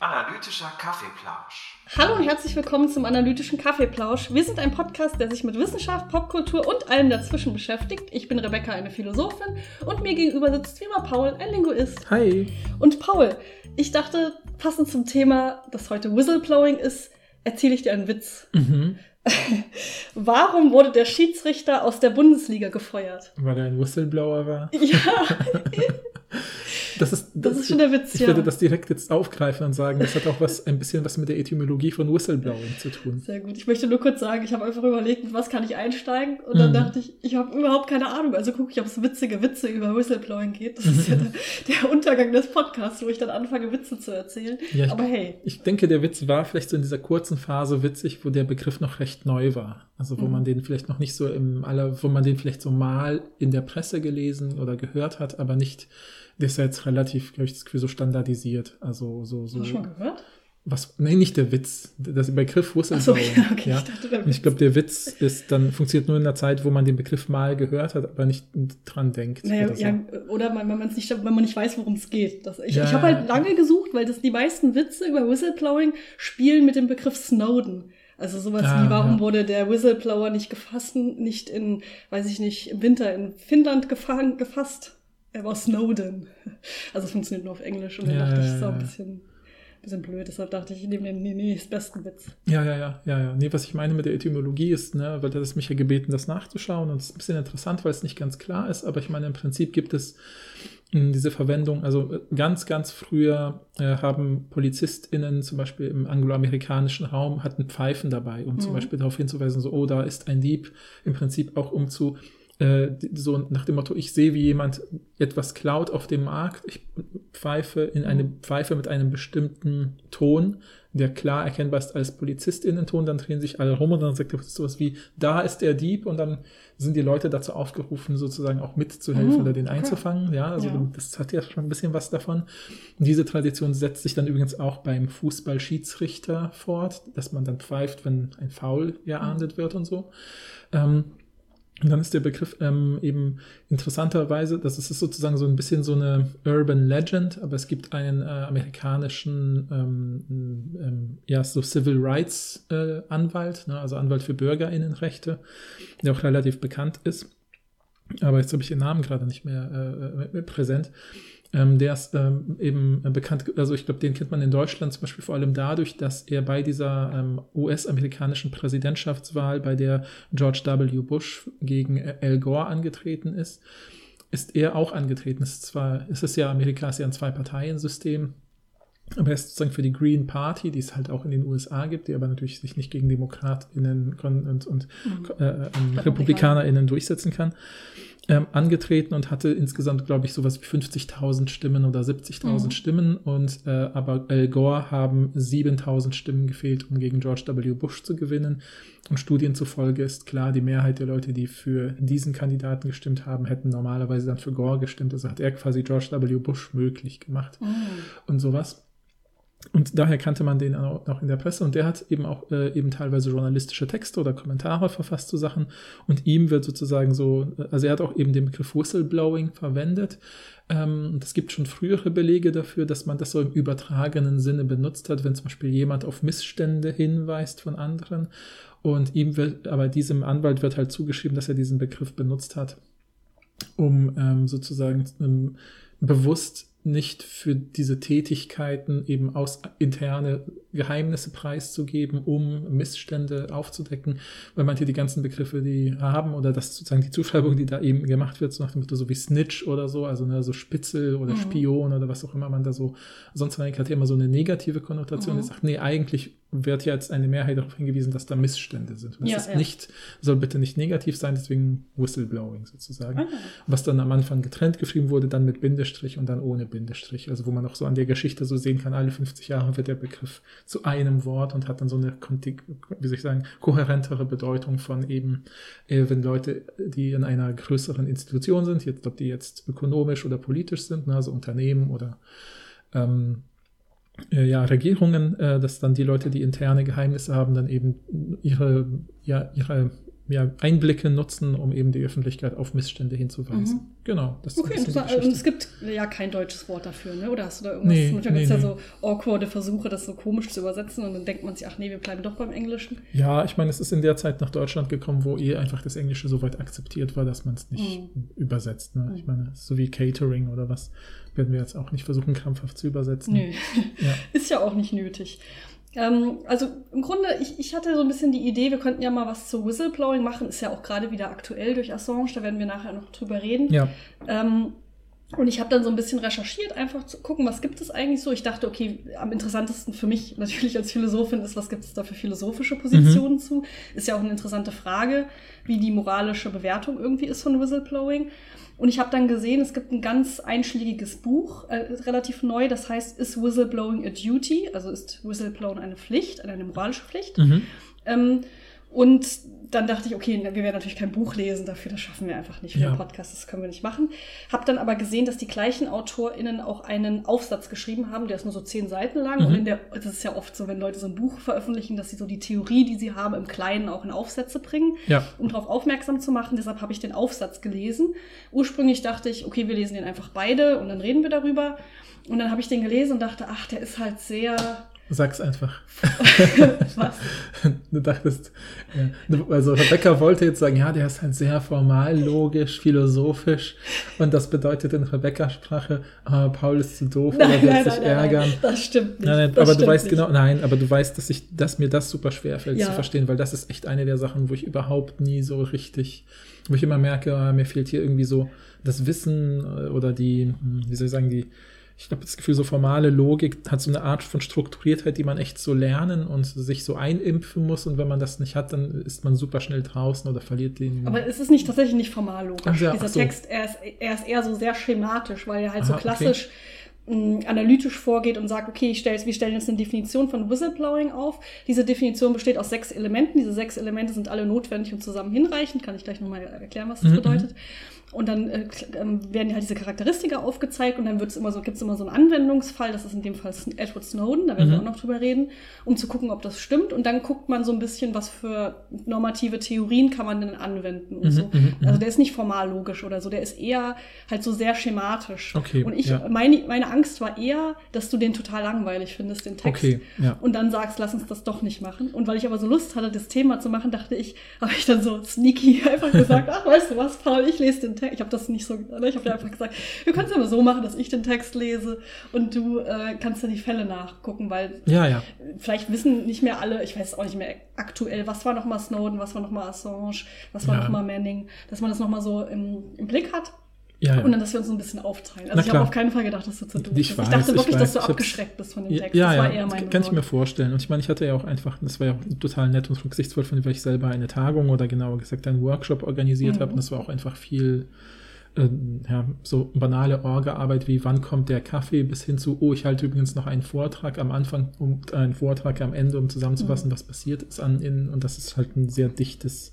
Analytischer Kaffeeplausch. Hallo und herzlich willkommen zum Analytischen Kaffeeplausch. Wir sind ein Podcast, der sich mit Wissenschaft, Popkultur und allem dazwischen beschäftigt. Ich bin Rebecca, eine Philosophin, und mir gegenüber sitzt wie immer Paul, ein Linguist. Hi. Und Paul, ich dachte, passend zum Thema, das heute Whistleblowing ist, erzähle ich dir einen Witz. Mhm. Warum wurde der Schiedsrichter aus der Bundesliga gefeuert? Weil er ein Whistleblower war. Ja, Das ist, das ist schon der Witz, Ich ja. werde das direkt jetzt aufgreifen und sagen, das hat auch was, ein bisschen was mit der Etymologie von Whistleblowing zu tun. Sehr gut. Ich möchte nur kurz sagen, ich habe einfach überlegt, mit was kann ich einsteigen? Und dann Mhm. dachte ich, ich habe überhaupt keine Ahnung. Also gucke ich, ob es witzige Witze über Whistleblowing geht. Das ist ja Mhm. der, der Untergang des Podcasts, wo ich dann anfange, Witze zu erzählen. Ja, ich, Aber hey, ich denke, der Witz war vielleicht so in dieser kurzen Phase witzig, wo der Begriff noch recht neu war. Also wo Mhm. man den vielleicht noch nicht so im aller, wo man den vielleicht so mal in der Presse gelesen oder gehört hat, aber nicht, der ist ja jetzt relativ, glaube ich, das Gefühl so standardisiert. Also so, hast so. du schon mal gehört? Was? Nee, nicht der Witz. Der Begriff Achso, Whistleblowing. ja, okay. ja. Ich dachte, der Und ich glaube, der Witz ist dann funktioniert nur in der Zeit, wo man den Begriff mal gehört hat, aber nicht dran denkt. Naja, oder so. ja, oder man, wenn, man's nicht, wenn man nicht weiß, worum es geht. Das, ich Ja, ich habe halt lange gesucht, weil das die meisten Witze über Whistleblowing spielen mit dem Begriff Snowden. Also sowas Ah, wie, warum ja. wurde der Whistleblower nicht gefasst, nicht in, weiß ich nicht, im Winter in Finnland gefangen, gefasst? Er war Snowden. Also es funktioniert nur auf Englisch und dann Ja, dachte ich, das ist auch ein bisschen, bisschen blöd. Deshalb dachte ich, ich nehme den nee, nächstbesten Witz. Ja, ja, ja, ja, ja. Nee, was ich meine mit der Etymologie ist, ne, weil das mich ja gebeten, das nachzuschauen und es ist ein bisschen interessant, weil es nicht ganz klar ist, aber ich meine, im Prinzip gibt es mh, diese Verwendung, also äh, ganz, ganz früher äh, haben PolizistInnen zum Beispiel im angloamerikanischen Raum hatten Pfeifen dabei, um zum Mhm. Beispiel darauf hinzuweisen, so, oh, da ist ein Dieb, im Prinzip auch um zu äh, so nach dem Motto, ich sehe, wie jemand etwas klaut auf dem Markt, ich pfeife in eine Pfeife mit einem bestimmten Ton, der klar erkennbar ist als PolizistInnen-Ton, dann drehen sich alle rum und dann sagt er sowas wie, da ist der Dieb und dann sind die Leute dazu aufgerufen, sozusagen auch mitzuhelfen Oh, oder den okay. einzufangen. Ja, also Ja. das hat ja schon ein bisschen was davon. Und diese Tradition setzt sich dann übrigens auch beim Fußballschiedsrichter fort, dass man dann pfeift, wenn ein Foul geahndet wird und so. Ähm, und dann ist der Begriff ähm, eben interessanterweise, das ist sozusagen so ein bisschen so eine Urban Legend, aber es gibt einen äh, amerikanischen, ähm, ähm, ja, so Civil Rights äh, Anwalt, ne, also Anwalt für BürgerInnenrechte, der auch relativ bekannt ist. Aber jetzt habe ich den Namen gerade nicht mehr äh, äh, präsent. Ähm, der ist ähm, eben bekannt, also ich glaube, den kennt man in Deutschland zum Beispiel vor allem dadurch, dass er bei dieser ähm, US-amerikanischen Präsidentschaftswahl, bei der George W. Bush gegen Al Gore angetreten ist, ist er auch angetreten. Es ist zwar, es ist ja, Amerika ist ja ein Zwei-Parteien-System, aber er ist sozusagen für die Green Party, die es halt auch in den USA gibt, die aber natürlich sich nicht gegen DemokratInnen und, und äh, ähm, RepublikanerInnen durchsetzen kann, ähm, angetreten und hatte insgesamt, glaube ich, sowas wie 50.000 Stimmen oder 70.000 Mhm. Stimmen und äh, aber Al Gore haben 7.000 Stimmen gefehlt, um gegen George W. Bush zu gewinnen. Und Studien zufolge ist klar, die Mehrheit der Leute, die für diesen Kandidaten gestimmt haben, hätten normalerweise dann für Gore gestimmt. Also hat er quasi George W. Bush möglich gemacht und sowas. Und daher kannte man den auch in der Presse und der hat eben auch äh, eben teilweise journalistische Texte oder Kommentare verfasst zu Sachen und ihm wird sozusagen so, äh, also er hat auch eben den Begriff Whistleblowing verwendet. Ähm, es gibt schon frühere Belege dafür, dass man das so im übertragenen Sinne benutzt hat, wenn zum Beispiel jemand auf Missstände hinweist von anderen. Und ihm wird, aber diesem Anwalt wird halt zugeschrieben, dass er diesen Begriff benutzt hat, um ähm, sozusagen ähm, bewusst nicht für diese Tätigkeiten eben aus interne Geheimnisse preiszugeben, um Missstände aufzudecken, weil manche die ganzen Begriffe, die haben, oder das sozusagen die Zuschreibung, die da eben gemacht wird, so nach dem Motto, so wie Snitch oder so, also ne, so Spitzel oder Mhm. Spion oder was auch immer man da so, sonst hat ja immer so eine negative Konnotation, Mhm. die sagt, nee, eigentlich wird ja jetzt eine Mehrheit darauf hingewiesen, dass da Missstände sind. Und das Ja, ist ja. nicht, soll bitte nicht negativ sein, deswegen Whistleblowing sozusagen Ah. was dann am Anfang getrennt geschrieben wurde, dann mit Bindestrich und dann ohne Bindestrich. Also wo man auch so an der Geschichte so sehen kann, alle 50 Jahre wird der Begriff zu einem Wort und hat dann so eine, wie soll ich sagen, kohärentere Bedeutung von eben, äh, wenn Leute, die in einer größeren Institution sind, jetzt ob die jetzt ökonomisch oder politisch sind, ne, also Unternehmen oder ähm, äh, ja, Regierungen, äh, dass dann die Leute, die interne Geheimnisse haben, dann eben ihre, ja, ihre ja, Einblicke nutzen, um eben die Öffentlichkeit auf Missstände hinzuweisen. Mhm. Genau. Das okay, ist interessant. Und es gibt ja kein deutsches Wort dafür, ne? Oder hast du da irgendwas? Nee, Manchmal nee, gibt es nee. ja so awkwarde Versuche, das so komisch zu übersetzen und dann denkt man sich, ach nee, wir bleiben doch beim Englischen. Ja, ich meine, es ist in der Zeit nach Deutschland gekommen, wo eh einfach das Englische so weit akzeptiert war, dass man es nicht Mhm. übersetzt. Ne? Ich meine, so wie Catering oder was werden wir jetzt auch nicht versuchen, krampfhaft zu übersetzen. Nee, Ja. ist ja auch nicht nötig. Ähm, also im Grunde, ich, ich hatte so ein bisschen die Idee, wir könnten ja mal was zu Whistleblowing machen. Ist ja auch gerade wieder aktuell durch Assange, da werden wir nachher noch drüber reden. Ja, Ähm, und ich habe dann so ein bisschen recherchiert, einfach zu gucken, was gibt es eigentlich so. Ich dachte, okay, am interessantesten für mich natürlich als Philosophin ist, was gibt es da für philosophische Positionen zu. Ist ja auch eine interessante Frage, wie die moralische Bewertung irgendwie ist von Whistleblowing. Und ich habe dann gesehen, es gibt ein ganz einschlägiges Buch, äh, relativ neu, das heißt, ist Whistleblowing a Duty? Also ist Whistleblowing eine Pflicht, eine moralische Pflicht? mhm. Ähm, und dann dachte ich, okay, wir werden natürlich kein Buch lesen dafür, das schaffen wir einfach nicht für Ja. den Podcast, das können wir nicht machen. Hab dann aber gesehen, dass die gleichen AutorInnen auch einen Aufsatz geschrieben haben, der ist nur so zehn Seiten lang. Mhm. Und in der, das ist ja oft so, wenn Leute so ein Buch veröffentlichen, dass sie so die Theorie, die sie haben, im Kleinen auch in Aufsätze bringen, ja. um darauf aufmerksam zu machen. Deshalb habe ich den Aufsatz gelesen. Ursprünglich dachte ich, okay, wir lesen den einfach beide und dann reden wir darüber. Und dann habe ich den gelesen und dachte, ach, der ist halt sehr. Sag's einfach. Was? Du dachtest, also Rebecca wollte jetzt sagen, ja, der ist halt sehr formal, logisch, philosophisch und das bedeutet in Rebecca-Sprache, ah, Paul ist zu doof oder wird sich ärgern. das stimmt nicht. Nein, nein, aber du weißt nicht. genau, nein, aber du weißt, dass ich, dass mir das super schwer fällt Ja. zu verstehen, weil das ist echt eine der Sachen, wo ich überhaupt nie so richtig, wo ich immer merke, ah, mir fehlt hier irgendwie so das Wissen äh, oder die, hm, wie soll ich sagen, die, ich glaube, das Gefühl, so formale Logik hat so eine Art von Strukturiertheit, die man echt so lernen und sich so einimpfen muss. Und wenn man das nicht hat, dann ist man super schnell draußen oder verliert den. Aber es ist nicht tatsächlich nicht formal logisch. Ach ja, Dieser so. Text, er ist, er ist eher so sehr schematisch, weil er halt so Aha, okay. klassisch mh, analytisch vorgeht und sagt, okay, ich stell, wir stellen jetzt eine Definition von Whistleblowing auf. Diese Definition besteht aus sechs Elementen. Diese sechs Elemente sind alle notwendig und zusammen hinreichend. Kann ich gleich nochmal erklären, was das Mhm, bedeutet. Und dann äh, ähm, werden halt diese Charakteristika aufgezeigt und dann wird's immer so, gibt's immer so einen Anwendungsfall, das ist in dem Fall Edward Snowden, da werden wir Mhm. auch noch drüber reden, um zu gucken, ob das stimmt. Und dann guckt man so ein bisschen, was für normative Theorien kann man denn anwenden und Mhm, so. mhm, mhm. Also der ist nicht formal logisch oder so, der ist eher halt so sehr schematisch. Okay, Und ich, ja. meine, meine Angst war eher, dass du den total langweilig findest, den Text. Okay, ja. Und dann sagst, lass uns das doch nicht machen. Und weil ich aber so Lust hatte, das Thema zu machen, dachte ich, habe ich dann so sneaky einfach gesagt, ach, weißt du was, Paul, ich lese den Text. Ich habe das nicht so, ne, ich habe dir einfach gesagt, wir können es aber so machen, dass ich den Text lese und du äh, kannst dann die Fälle nachgucken, weil Ja, ja. vielleicht wissen nicht mehr alle, ich weiß auch nicht mehr aktuell, was war nochmal Snowden, was war nochmal Assange, was war Ja. nochmal Manning, dass man das nochmal so im, im Blick hat. Ja, ja. Und dann, dass wir uns so ein bisschen aufteilen. Na Also ich habe auf keinen Fall gedacht, dass du zu doof Ich bist. weiß, ich dachte ich wirklich, weiß. dass du Ich abgeschreckt bist von dem Text. Ja, das ja, war eher meine kann ich Sorge. mir vorstellen. Und ich meine, ich hatte ja auch einfach, das war ja auch total nett und rücksichtsvoll von dem, weil ich selber eine Tagung oder genauer gesagt einen Workshop organisiert Mhm. habe. Und das war auch einfach viel, äh, ja, so banale Orga-Arbeit wie, wann kommt der Kaffee, bis hin zu, oh, ich halte übrigens noch einen Vortrag am Anfang und einen Vortrag am Ende, um zusammenzufassen, Mhm. was passiert ist an innen. Und das ist halt ein sehr dichtes,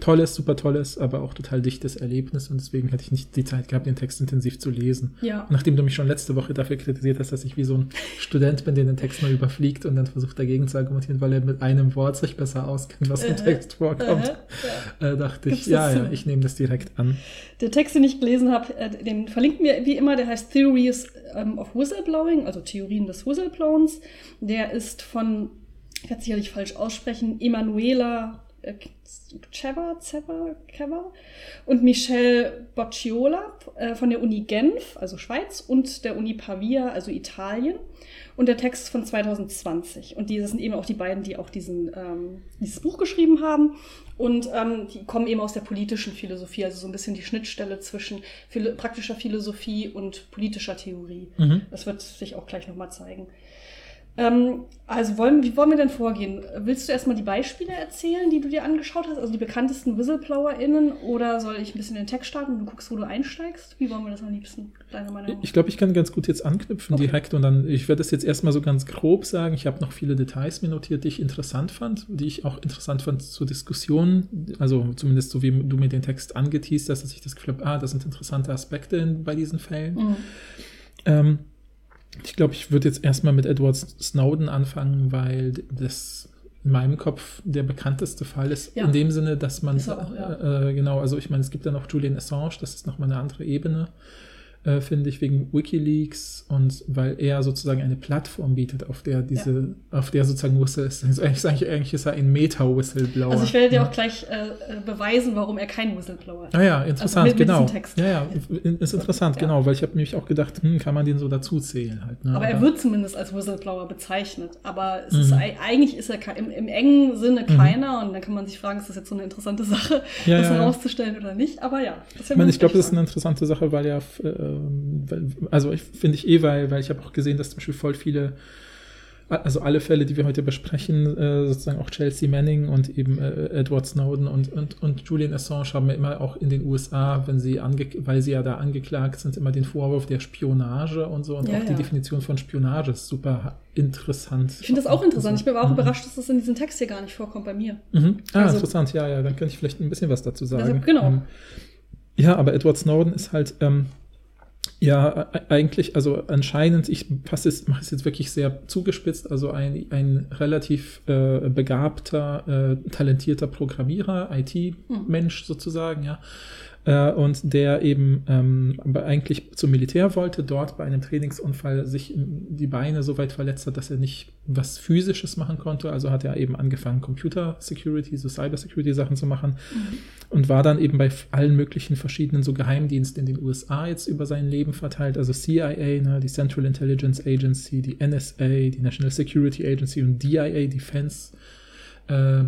tolles, super tolles, aber auch total dichtes Erlebnis. Und deswegen hätte ich nicht die Zeit gehabt, den Text intensiv zu lesen. Ja. Nachdem du mich schon letzte Woche dafür kritisiert hast, dass ich wie so ein Student bin, der den Text mal überfliegt und dann versucht dagegen zu argumentieren, weil er mit einem Wort sich besser auskennt, was im Äh, Text vorkommt, Äh, äh, dachte Gibt's ich, ja, ja, ich nehme das direkt an. Der Text, den ich gelesen habe, äh, den verlinken wir wie immer, der heißt Theories ähm, of Whistleblowing, also Theorien des Whistleblowens. Der ist von, ich werde sicherlich falsch aussprechen, Emanuela Ceva, Ceva, Ceva und Michelle Bocciola äh, von der Uni Genf, also Schweiz, und der Uni Pavia, also Italien. Und der Text von 2020. Und die das sind eben auch die beiden, die auch diesen, ähm, dieses Buch geschrieben haben. Und ähm, die kommen eben aus der politischen Philosophie, also so ein bisschen die Schnittstelle zwischen philo praktischer Philosophie und politischer Theorie. Mhm. Das wird sich auch gleich nochmal zeigen. Ähm, also wollen, wie wollen wir denn vorgehen? Willst du erstmal die Beispiele erzählen, die du dir angeschaut hast, also die bekanntesten WhistleblowerInnen, oder soll ich ein bisschen den Text starten und du guckst, wo du einsteigst? Wie wollen wir das am liebsten, deiner Meinung nach? Ich glaube, ich kann ganz gut jetzt anknüpfen Okay. direkt und dann, ich werde das jetzt erstmal so ganz grob sagen. Ich habe noch viele Details mir notiert, die ich interessant fand, die ich auch interessant fand zur Diskussion. Also zumindest so wie du mir den Text angeteased hast, dass ich das Gefühl habe, ah, das sind interessante Aspekte in, bei diesen Fällen. Mhm. Ähm, ich glaube, ich würde jetzt erstmal mit Edward Snowden anfangen, weil das in meinem Kopf der bekannteste Fall ist, Ja. in dem Sinne, dass man, auch, ja. äh, äh, genau, also ich meine, es gibt ja noch Julian Assange, das ist nochmal eine andere Ebene, äh, finde ich, wegen Wikileaks und weil er sozusagen eine Plattform bietet, auf der diese, auf der sozusagen Whistle ist, also eigentlich, eigentlich, eigentlich ist er ein Meta-Whistleblower. Also ich werde dir Ja. auch gleich äh, äh, beweisen, warum er kein Whistleblower ist. Ah ja, interessant, Also mit- mit genau. Text. Ja, ja, ist interessant, Ja. genau, weil ich habe nämlich auch gedacht, hm, kann man den so dazu zählen halt. Ne? Aber er wird zumindest als Whistleblower bezeichnet. Aber es Mhm. ist, ei- eigentlich ist er im, im engen Sinne keiner. Und dann kann man sich fragen, ist das jetzt so eine interessante Sache, Ja, das ja, ja. herauszustellen oder nicht? Aber ja. Das Ich meine, ich glaube, das ist eine interessante Sache, weil ja, ähm, weil, also ich finde ich eh, weil, weil ich habe auch gesehen, dass zum Beispiel voll viele, also alle Fälle, die wir heute besprechen, äh, sozusagen auch Chelsea Manning und eben äh, Edward Snowden und, und, und Julian Assange haben ja immer auch in den USA, wenn sie ange weil sie ja da angeklagt sind, immer den Vorwurf der Spionage und so und Ja, auch die ja. Definition von Spionage ist super interessant. Ich finde das auch interessant. Ich bin aber auch Mhm. überrascht, dass das in diesem Text hier gar nicht vorkommt bei mir. Mhm. Ah, Also- interessant, ja, ja, dann könnte ich vielleicht ein bisschen was dazu sagen. Also, genau. Ähm, ja, aber Edward Snowden ist halt, ähm, ja, e- eigentlich, also anscheinend, ich fasse es, mache es jetzt wirklich sehr zugespitzt, also ein, ein relativ äh, begabter, äh, talentierter Programmierer, IT-Mensch sozusagen, ja. Äh, und der eben ähm, eigentlich zum Militär wollte, dort bei einem Trainingsunfall sich die Beine so weit verletzt hat, dass er nicht was Physisches machen konnte. Also hat er eben angefangen, Computer Security, so Cyber Security Sachen zu machen und war dann eben bei allen möglichen verschiedenen so Geheimdiensten in den USA jetzt über sein Leben verteilt. Also CIA, ne, die Central Intelligence Agency, die NSA, die National Security Agency und DIA, Defense äh,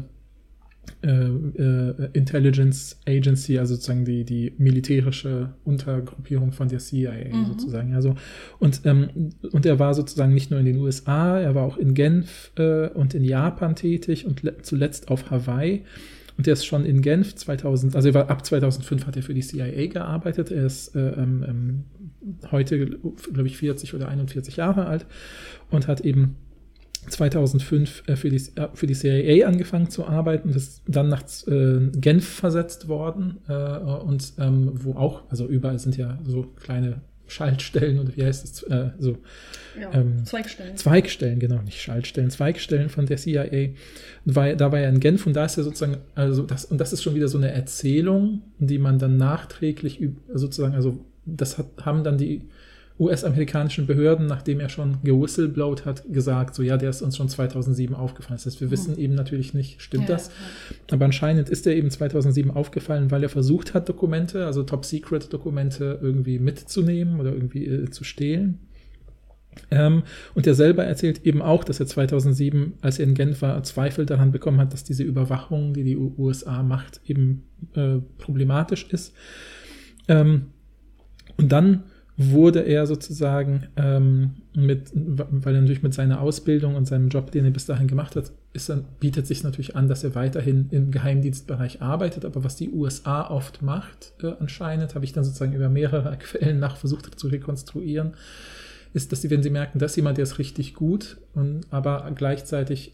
Intelligence Agency, also sozusagen die, die militärische Untergruppierung von der CIA Mhm. sozusagen. Also und, ähm, und er war sozusagen nicht nur in den USA, er war auch in Genf äh, und in Japan tätig und le- zuletzt auf Hawaii. Und er ist schon in Genf 2000, also er war ab 2005 hat er für die CIA gearbeitet. Er ist äh, ähm, ähm, heute, glaube ich, 40 oder 41 Jahre alt und hat eben 2005 äh, für, die, äh, für die CIA angefangen zu arbeiten, ist dann nach äh, Genf versetzt worden und ähm, wo auch, also überall sind ja so kleine Schaltstellen oder wie heißt es, äh, so Ja, Ähm, Zweigstellen. Zweigstellen, genau, nicht Schaltstellen, Zweigstellen von der CIA. War, da war er in Genf und da ist er sozusagen, also das, und das ist schon wieder so eine Erzählung, die man dann nachträglich sozusagen, also das hat, haben dann die US-amerikanischen Behörden, nachdem er schon gewhistleblowt hat, gesagt, so ja, der ist uns schon 2007 aufgefallen. Das heißt, wir wissen eben natürlich nicht, stimmt Ja, das? Aber anscheinend ist er eben 2007 aufgefallen, weil er versucht hat, Dokumente, also Top-Secret-Dokumente irgendwie mitzunehmen oder irgendwie äh, zu stehlen. Ähm, und er selber erzählt eben auch, dass er 2007, als er in Genf war, Zweifel daran bekommen hat, dass diese Überwachung, die die USA macht, eben äh, problematisch ist. Ähm, und dann wurde er sozusagen ähm, mit, weil er natürlich mit seiner Ausbildung und seinem Job, den er bis dahin gemacht hat, ist dann, bietet sich natürlich an, dass er weiterhin im Geheimdienstbereich arbeitet. Aber was die USA oft macht, äh, anscheinend, habe ich dann sozusagen über mehrere Quellen nach versucht zu rekonstruieren, ist, dass sie, wenn sie merken, dass jemand, der ist richtig gut, und, aber gleichzeitig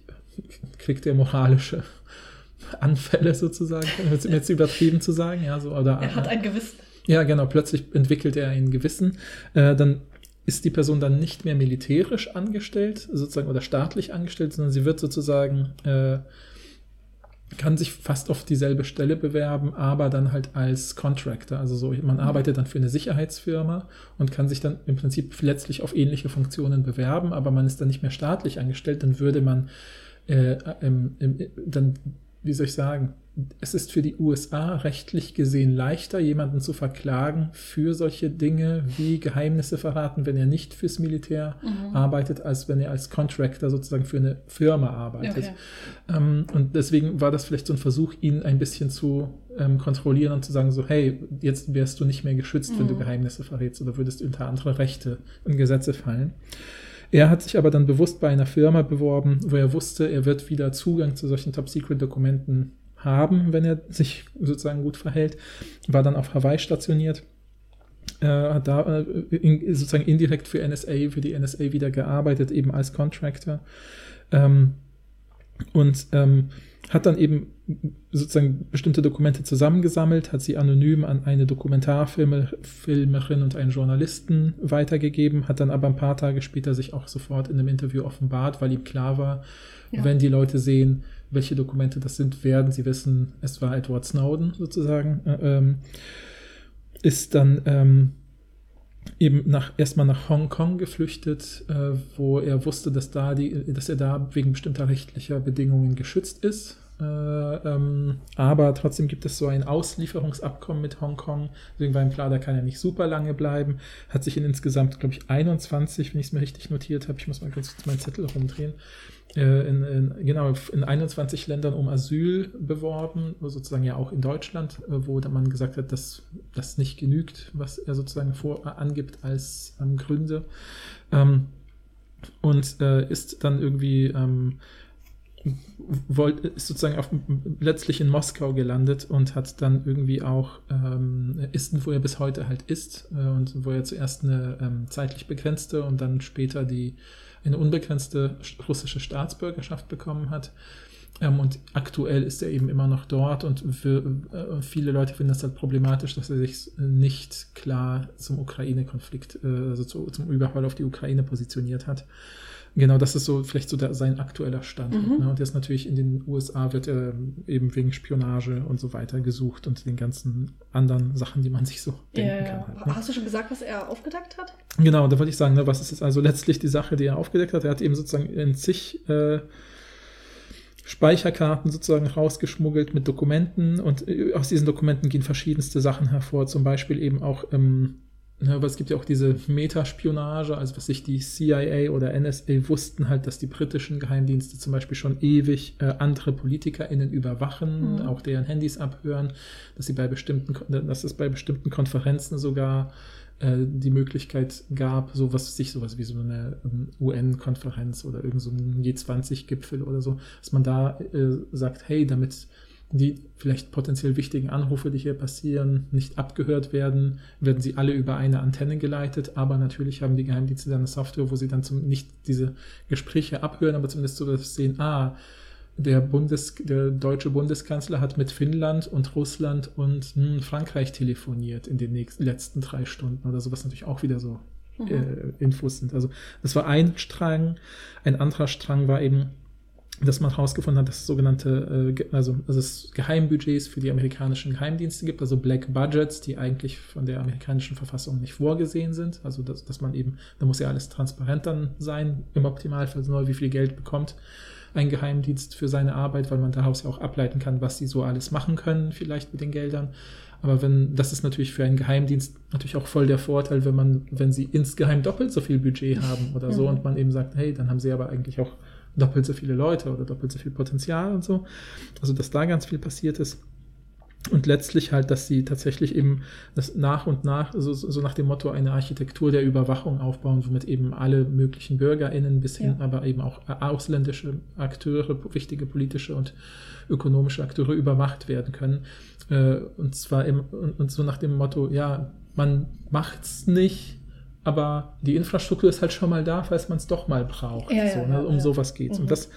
kriegt er moralische Anfälle sozusagen, um jetzt- jetzt übertrieben zu sagen, ja, so, oder Er hat ein Gewissen. Ja, genau. Plötzlich entwickelt er ein Gewissen. Äh, dann ist die Person dann nicht mehr militärisch angestellt, sozusagen, oder staatlich angestellt, sondern sie wird sozusagen, äh, kann sich fast auf dieselbe Stelle bewerben, aber dann halt als Contractor. Also so, man arbeitet dann für eine Sicherheitsfirma und kann sich dann im Prinzip letztlich auf ähnliche Funktionen bewerben, aber man ist dann nicht mehr staatlich angestellt, dann würde man äh, im, im, dann, wie soll ich sagen, es ist für die USA rechtlich gesehen leichter, jemanden zu verklagen für solche Dinge wie Geheimnisse verraten, wenn er nicht fürs Militär arbeitet, als wenn er als Contractor sozusagen für eine Firma arbeitet. Okay. Ähm, und deswegen war das vielleicht so ein Versuch, ihn ein bisschen zu ähm, kontrollieren und zu sagen, so, hey, jetzt wärst du nicht mehr geschützt, wenn du Geheimnisse verrätst oder würdest unter andere Rechte und Gesetze fallen. Er hat sich aber dann bewusst bei einer Firma beworben, wo er wusste, er wird wieder Zugang zu solchen Top-Secret-Dokumenten haben, wenn er sich sozusagen gut verhält. War dann auf Hawaii stationiert. Äh, hat da äh, in, sozusagen indirekt für NSA, für die NSA wieder gearbeitet, eben als Contractor. Ähm, und ähm, hat dann eben sozusagen bestimmte Dokumente zusammengesammelt, hat sie anonym an eine Dokumentarfilmerin und einen Journalisten weitergegeben, hat dann aber ein paar Tage später sich auch sofort in einem Interview offenbart, weil ihm klar war, ja. wenn die Leute sehen, welche Dokumente das sind, werden sie wissen, es war Edward Snowden sozusagen, äh, ähm, ist dann ähm, eben nach, erstmal nach Hongkong geflüchtet, äh, wo er wusste, dass, da die, dass er da wegen bestimmter rechtlicher Bedingungen geschützt ist. Äh, ähm, aber trotzdem gibt es so ein Auslieferungsabkommen mit Hongkong. Deswegen war ihm klar, da kann er nicht super lange bleiben. Hat sich in insgesamt, glaube ich, 21, wenn ich es mir richtig notiert habe, ich muss mal kurz meinen Zettel rumdrehen, äh, in, in, genau, in 21 Ländern um Asyl beworben, sozusagen ja auch in Deutschland, äh, wo man gesagt hat, dass das nicht genügt, was er sozusagen vor, äh, angibt als ähm, Gründe. Ähm, und ist dann irgendwie ähm, wollt, ist sozusagen auf, letztlich in Moskau gelandet und hat dann irgendwie auch ähm, ist, wo er bis heute halt ist äh, und wo er zuerst eine ähm, zeitlich begrenzte und dann später die eine unbegrenzte russische Staatsbürgerschaft bekommen hat. Ähm, und aktuell ist er eben immer noch dort und für, äh, viele Leute finden das halt problematisch, dass er sich nicht klar zum Ukraine-Konflikt, äh, also zu, zum Überfall auf die Ukraine positioniert hat. Genau, das ist so vielleicht so der, sein aktueller Stand. Mhm. Ne? Und jetzt natürlich in den USA wird er eben wegen Spionage und so weiter gesucht und den ganzen anderen Sachen, die man sich so denken ja, kann. Halt, ne? Hast du schon gesagt, was er aufgedeckt hat? Genau, da wollte ich sagen, ne, was ist jetzt also letztlich die Sache, die er aufgedeckt hat? Er hat eben sozusagen in zig äh, Speicherkarten sozusagen rausgeschmuggelt mit Dokumenten und äh, aus diesen Dokumenten gehen verschiedenste Sachen hervor, zum Beispiel eben auch ähm, aber es gibt ja auch diese Metaspionage, also was sich die CIA oder NSA wussten halt, dass die britischen Geheimdienste zum Beispiel schon ewig äh, andere PolitikerInnen überwachen, mhm. auch deren Handys abhören, dass sie bei bestimmten, dass es bei bestimmten Konferenzen sogar äh, die Möglichkeit gab, sowas sich sowas wie so eine um, ähm, UN-Konferenz oder irgend so ein G20-Gipfel oder so, dass man da äh, sagt, hey, damit die vielleicht potenziell wichtigen Anrufe, die hier passieren, nicht abgehört werden, werden sie alle über eine Antenne geleitet. Aber natürlich haben die Geheimdienste dann eine Software, wo sie dann zum, nicht diese Gespräche abhören, aber zumindest so sehen, ah, der, Bundes, der deutsche Bundeskanzler hat mit Finnland und Russland und hm, Frankreich telefoniert in den nächsten, letzten drei Stunden oder so, was natürlich auch wieder so mhm. äh, Infos sind. Also das war ein Strang. Ein anderer Strang war eben, dass man herausgefunden hat, dass es sogenannte, äh, also, also es Geheimbudgets für die amerikanischen Geheimdienste gibt, also Black Budgets, die eigentlich von der amerikanischen Verfassung nicht vorgesehen sind. Also dass, dass man eben, da muss ja alles transparent dann sein, im Optimalfall neu, wie viel Geld bekommt ein Geheimdienst für seine Arbeit, weil man daraus ja auch ableiten kann, was sie so alles machen können, vielleicht mit den Geldern. Aber wenn, das ist natürlich für einen Geheimdienst natürlich auch voll der Vorteil, wenn man, wenn sie insgeheim doppelt so viel Budget haben oder so mhm. und man eben sagt, hey, dann haben sie aber eigentlich auch doppelt so viele Leute oder doppelt so viel Potenzial und so. Also, dass da ganz viel passiert ist. Und letztlich halt, dass sie tatsächlich eben das nach und nach, so, so nach dem Motto, eine Architektur der Überwachung aufbauen, womit eben alle möglichen BürgerInnen bis hin, ja. aber eben auch ausländische Akteure, wichtige politische und ökonomische Akteure überwacht werden können. Äh, und zwar im, und so nach dem Motto, ja, man macht's nicht, aber die Infrastruktur ist halt schon mal da, falls man es doch mal braucht. Ja, so, ne? Um ja. sowas geht es. Mhm. Und das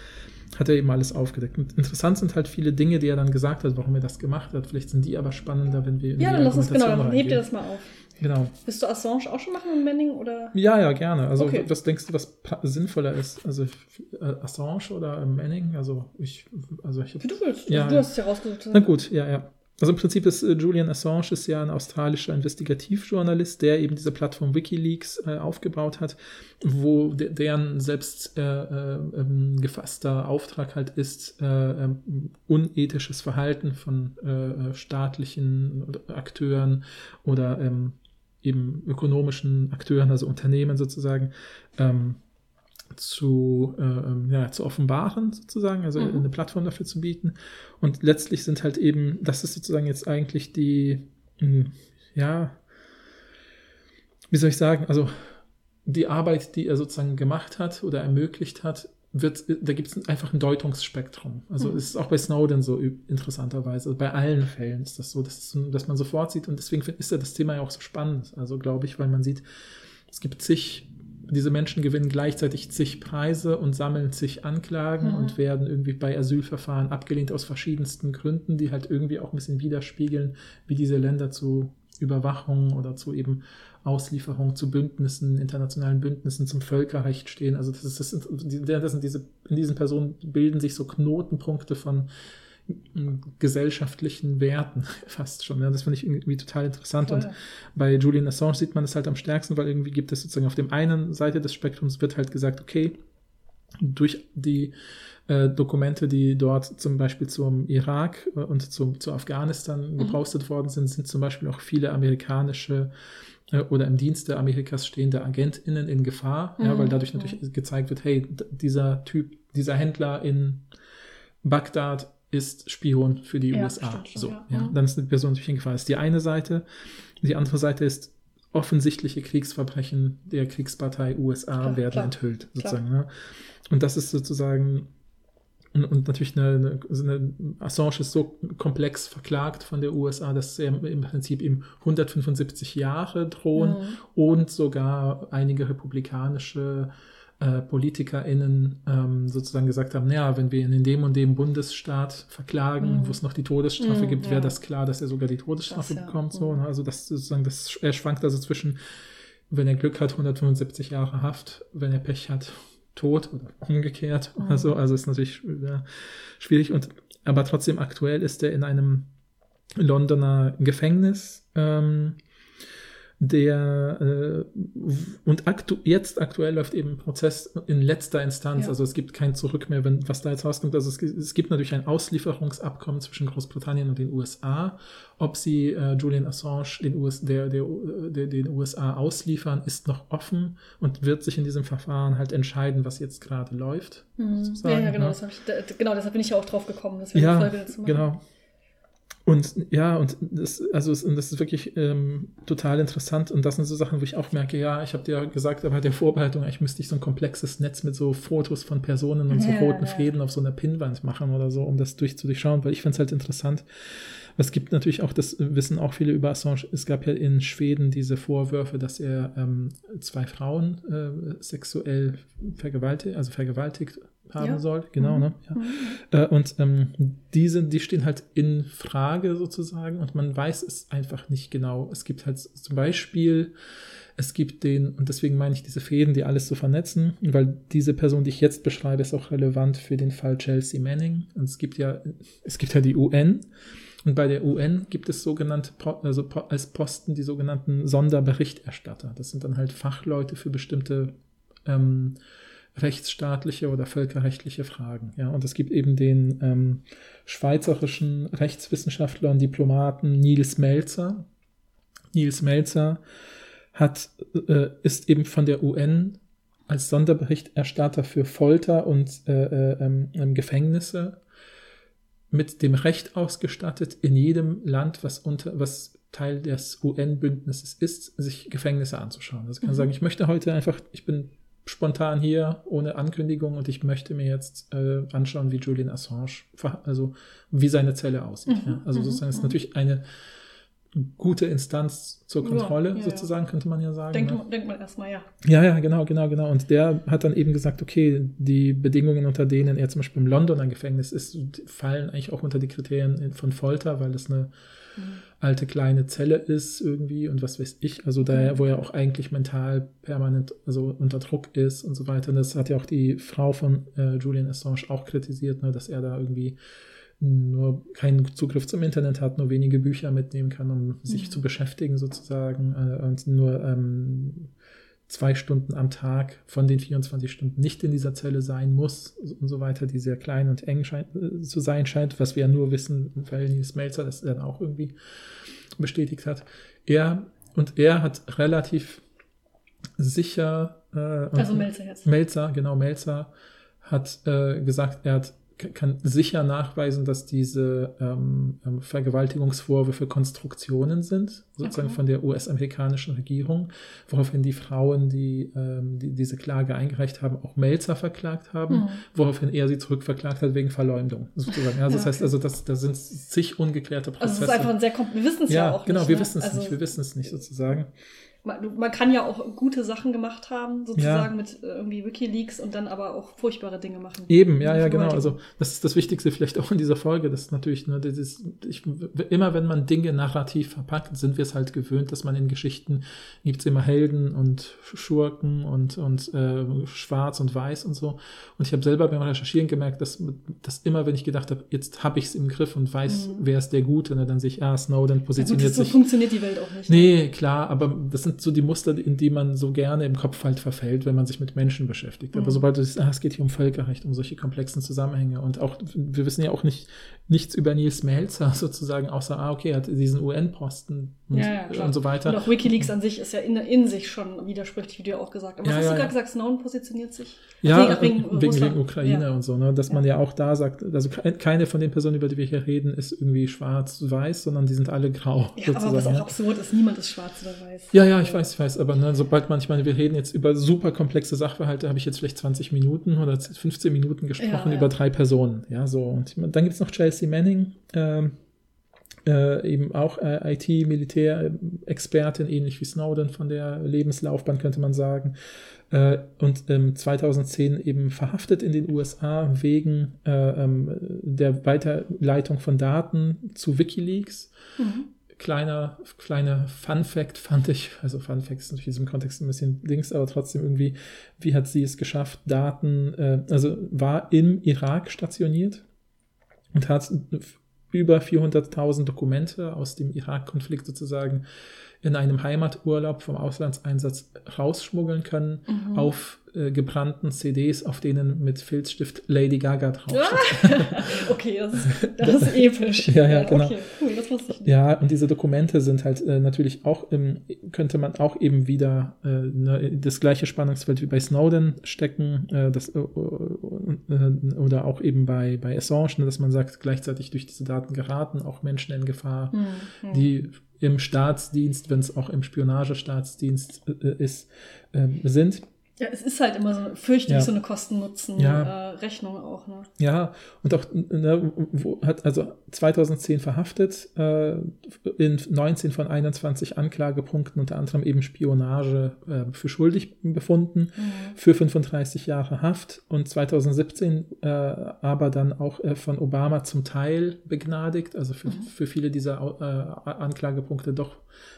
hat er eben alles aufgedeckt. Und interessant sind halt viele Dinge, die er dann gesagt hat, warum er das gemacht hat. Vielleicht sind die aber spannender, wenn wir in Ja, dann lass uns genau, dann hebt ihr das mal auf. Genau. Willst du Assange auch schon machen mit Manning oder? Ja, ja, gerne. Also okay. was denkst du, was sinnvoller ist? Also äh, Assange oder Manning? Also ich, also ich. Wie du willst. Ja, du hast es ja rausgesucht. Na gut, ja, ja. Also im Prinzip ist äh, Julian Assange ist ja ein australischer Investigativjournalist, der eben diese Plattform WikiLeaks äh, aufgebaut hat, wo de deren selbst äh, äh, ähm, gefasster Auftrag halt ist, äh, ähm, unethisches Verhalten von staatlichen Akteuren oder ähm, eben ökonomischen Akteuren, also Unternehmen sozusagen, ähm, zu, äh, ähm, ja, zu offenbaren, sozusagen, also mhm. eine Plattform dafür zu bieten. Und letztlich sind halt eben, das ist sozusagen jetzt eigentlich die, mh, hm, ja, wie soll ich sagen, also die Arbeit, die er sozusagen gemacht hat oder ermöglicht hat, wird, da gibt es einfach ein Deutungsspektrum. Also mhm. es ist auch bei Snowden so interessanterweise. Also bei allen Fällen ist das so, dass, dass man sofort sieht und deswegen ist ja das Thema ja auch so spannend. Also glaube ich, weil man sieht, es gibt zig diese Menschen gewinnen gleichzeitig zig Preise und sammeln zig Anklagen Mhm. und werden irgendwie bei Asylverfahren abgelehnt aus verschiedensten Gründen, die halt irgendwie auch ein bisschen widerspiegeln, wie diese Länder zu Überwachung oder zu eben Auslieferung zu Bündnissen, internationalen Bündnissen zum Völkerrecht stehen. Also das, ist, das, sind, das sind diese, in diesen Personen bilden sich so Knotenpunkte von gesellschaftlichen Werten fast schon. Ja, das finde ich irgendwie total interessant. Voll. Und bei Julian Assange sieht man das halt am stärksten, weil irgendwie gibt es sozusagen auf dem einen Seite des Spektrums wird halt gesagt, okay, durch die äh, Dokumente, die dort zum Beispiel zum Irak äh, und zum, zu Afghanistan gepostet worden sind, sind zum Beispiel auch viele amerikanische äh, oder im Dienste Amerikas stehende AgentInnen in Gefahr, ja, Mhm. weil dadurch natürlich gezeigt wird, hey, dieser Typ, dieser Händler in Bagdad ist Spion für die Ja, USA. schon, so, ja. ja. Mhm. Dann ist eine Person natürlich in Gefahr. Das ist die eine Seite. Die andere Seite ist offensichtliche Kriegsverbrechen der Kriegspartei USA Klar, werden klar, enthüllt, klar. sozusagen. Ne? Und das ist sozusagen und, und natürlich eine, eine, so eine Assange ist so komplex verklagt von der USA, dass er im Prinzip ihm 175 Jahre drohen Mhm. und sogar einige republikanische äh, PolitikerInnen ähm, sozusagen gesagt haben, naja, wenn wir ihn in dem und dem Bundesstaat verklagen, Mhm. wo es noch die Todesstrafe Mhm, gibt, ja. wäre das klar, dass er sogar die Todesstrafe Das, ja. bekommt. So, Mhm. ne? Also das sozusagen, das, er schwankt also zwischen, wenn er Glück hat, 175 Jahre Haft, wenn er Pech hat, tot oder umgekehrt Mhm. oder so. Also ist natürlich ja, schwierig. Und aber trotzdem aktuell ist er in einem Londoner Gefängnis. Ähm, der äh, und aktu jetzt aktuell läuft eben ein Prozess in letzter Instanz, Ja. also es gibt kein Zurück mehr, wenn was da jetzt rauskommt. Also es, es gibt natürlich ein Auslieferungsabkommen zwischen Großbritannien und den USA. Ob sie äh, Julian Assange den, US, der, der, der, den USA ausliefern, ist noch offen und wird sich in diesem Verfahren halt entscheiden, was jetzt gerade läuft. Mhm. Ja, ja, genau, ne? das ich, da, genau, deshalb bin ich ja auch drauf gekommen, dass wir Ja, eine Folge dazu machen. genau. Und ja, und das, also und das ist wirklich ähm, total interessant. Und das sind so Sachen, wo ich auch merke, ja, ich habe dir gesagt, aber der Vorbereitung, eigentlich müsste ich so ein komplexes Netz mit so Fotos von Personen und so Ja, roten ja. Fäden auf so einer Pinnwand machen oder so, um das durchzudurchschauen, weil ich finde es halt interessant. Es gibt natürlich auch, das wissen auch viele über Assange, es gab ja in Schweden diese Vorwürfe, dass er ähm, zwei Frauen äh, sexuell vergewaltigt, also vergewaltigt haben Ja. soll. Genau, Mhm. ne? Ja. Äh, und ähm, diese, die stehen halt in Frage sozusagen und man weiß es einfach nicht genau. Es gibt halt zum Beispiel, es gibt den, und deswegen meine ich diese Fäden, die alles so vernetzen, weil diese Person, die ich jetzt beschreibe, ist auch relevant für den Fall Chelsea Manning. Und es gibt ja, es gibt ja die UN. Und bei der UN gibt es sogenannte, also als Posten die sogenannten Sonderberichterstatter. Das sind dann halt Fachleute für bestimmte ähm, rechtsstaatliche oder völkerrechtliche Fragen. Ja, und es gibt eben den ähm, schweizerischen Rechtswissenschaftler und Diplomaten Nils Melzer. Nils Melzer hat, äh, ist eben von der UN als Sonderberichterstatter für Folter und äh, äh, ähm, ähm, Gefängnisse mit dem Recht ausgestattet, in jedem Land, was unter, was Teil des UN-Bündnisses ist, sich Gefängnisse anzuschauen. Also kann Mhm. sagen, ich möchte heute einfach, ich bin spontan hier, ohne Ankündigung und ich möchte mir jetzt äh, anschauen, wie Julian Assange, also wie seine Zelle aussieht. Mhm, Ja. Also mhm, sozusagen ist mhm. natürlich eine gute Instanz zur Kontrolle, ja, ja. sozusagen, könnte man ja sagen. Denkt, ne? man- denkt man erstmal, ja. Ja, ja, genau, genau, genau. Und der hat dann eben gesagt, okay, die Bedingungen, unter denen er zum Beispiel im Londoner Gefängnis ist, fallen eigentlich auch unter die Kriterien von Folter, weil das eine alte kleine Zelle ist irgendwie und was weiß ich. Also da, wo er auch eigentlich mental permanent also unter Druck ist und so weiter. Und das hat ja auch die Frau von äh, Julian Assange auch kritisiert, ne, dass er da irgendwie nur keinen Zugriff zum Internet hat, nur wenige Bücher mitnehmen kann, um sich Mhm. zu beschäftigen sozusagen äh, und nur ähm, zwei Stunden am Tag von den 24 Stunden nicht in dieser Zelle sein muss und so weiter, die sehr klein und eng scheint, äh, zu sein scheint, was wir ja nur wissen, weil Nils Melzer das dann auch irgendwie bestätigt hat. Er und er hat relativ sicher äh, Also Melzer jetzt. Melzer, genau, Melzer hat äh, gesagt, er hat, kann sicher nachweisen, dass diese ähm, ähm, Vergewaltigungsvorwürfe Konstruktionen sind, sozusagen Okay. von der US-amerikanischen Regierung, woraufhin die Frauen, die, ähm, die diese Klage eingereicht haben, auch Melzer verklagt haben, Mhm. woraufhin er sie zurückverklagt hat wegen Verleumdung, sozusagen. Also das Ja, heißt, okay. also das, da sind zig ungeklärte Also Prozesse. es ist einfach ein sehr Wir wissen es ja, Ja, auch genau, nicht. wir ne? wissen es also, nicht, wir wissen es nicht sozusagen. Man, man, kann ja auch gute Sachen gemacht haben, sozusagen ja. mit äh, irgendwie Wikileaks und dann aber auch furchtbare Dinge machen. Eben, ja, ja, genau. Also das ist das Wichtigste vielleicht auch in dieser Folge. Das ist natürlich, ne, ist, ich, immer wenn man Dinge narrativ verpackt, sind wir es halt gewöhnt, dass man in Geschichten gibt es immer Helden und Schurken und, und äh, Schwarz und Weiß und so. Und ich habe selber beim Recherchieren gemerkt, dass, dass immer, wenn ich gedacht habe, jetzt habe ich es im Griff und weiß, mhm. wer ist der Gute, ne, dann sehe ich, ah, Snowden positioniert ja, gut, sich. So funktioniert die Welt auch nicht. Ne? Nee, klar, aber das sind sind so die Muster, in die man so gerne im Kopf halt verfällt, wenn man sich mit Menschen beschäftigt. Aber mhm. sobald du siehst, ah, es geht hier um Völkerrecht, um solche komplexen Zusammenhänge und auch, wir wissen ja auch nicht nichts über Nils Melzer sozusagen, außer, ah, okay, er hat diesen UN-Posten und, ja, ja, und, so weiter. Und auch Wikileaks an sich ist ja in, in sich schon widersprüchlich, wie du ja auch gesagt hast. Was ja, hast du gerade gesagt? Snowden positioniert sich? Ja, wegen, wegen, wegen Ukraine und so, ne? dass man ja auch da sagt, also keine von den Personen, über die wir hier reden, ist irgendwie schwarz-weiß, sondern die sind alle grau. Ja, aber was auch absurd ist, niemand ist schwarz oder weiß. Ja, ja, ich weiß, ich weiß, aber ne, sobald man, ich meine, wir reden jetzt über super komplexe Sachverhalte, habe ich jetzt vielleicht 20 Minuten oder 15 Minuten gesprochen über drei Personen, ja, so. Und dann gibt es noch Chelsea Manning, ähm, äh, eben auch äh, IT-Militärexpertin, ähnlich wie Snowden von der Lebenslaufbahn, könnte man sagen. Äh, und ähm, 2010 eben verhaftet in den USA wegen äh, ähm, der Weiterleitung von Daten zu Wikileaks. Mhm. Kleiner, kleiner Fun Fact fand ich, also Fun Fact ist natürlich in diesem Kontext ein bisschen links, aber trotzdem irgendwie, wie hat sie es geschafft, Daten, äh, also war im Irak stationiert und hat über 400.000 Dokumente aus dem Irak-Konflikt sozusagen in einem Heimaturlaub vom Auslandseinsatz rausschmuggeln können mhm. auf äh, gebrannten CDs, auf denen mit Filzstift Lady Gaga draufsteht. okay, das ist, das ist episch. ja, ja, genau. Okay, cool, das wusste ich nicht. Ja, und diese Dokumente sind halt äh, natürlich auch im, könnte man auch eben wieder äh, ne, das gleiche Spannungsfeld wie bei Snowden stecken, äh, das, äh, oder auch eben bei, bei Assange, ne, dass man sagt, gleichzeitig durch diese Daten geraten auch Menschen in Gefahr, mhm. die im Staatsdienst, wenn es auch im Spionagestaatsdienst äh, ist, äh, sind. Ja, es ist halt immer so fürchterlich ja. so eine Kosten-Nutzen-Rechnung ja. äh, auch. Ne? Ja, und auch ne, wo, hat also 2010 verhaftet, äh, in 19 von 21 Anklagepunkten unter anderem eben Spionage äh, für schuldig befunden, mhm. für 35 Jahre Haft und 2017 äh, aber dann auch äh, von Obama zum Teil begnadigt, also für, mhm. für viele dieser äh, Anklagepunkte doch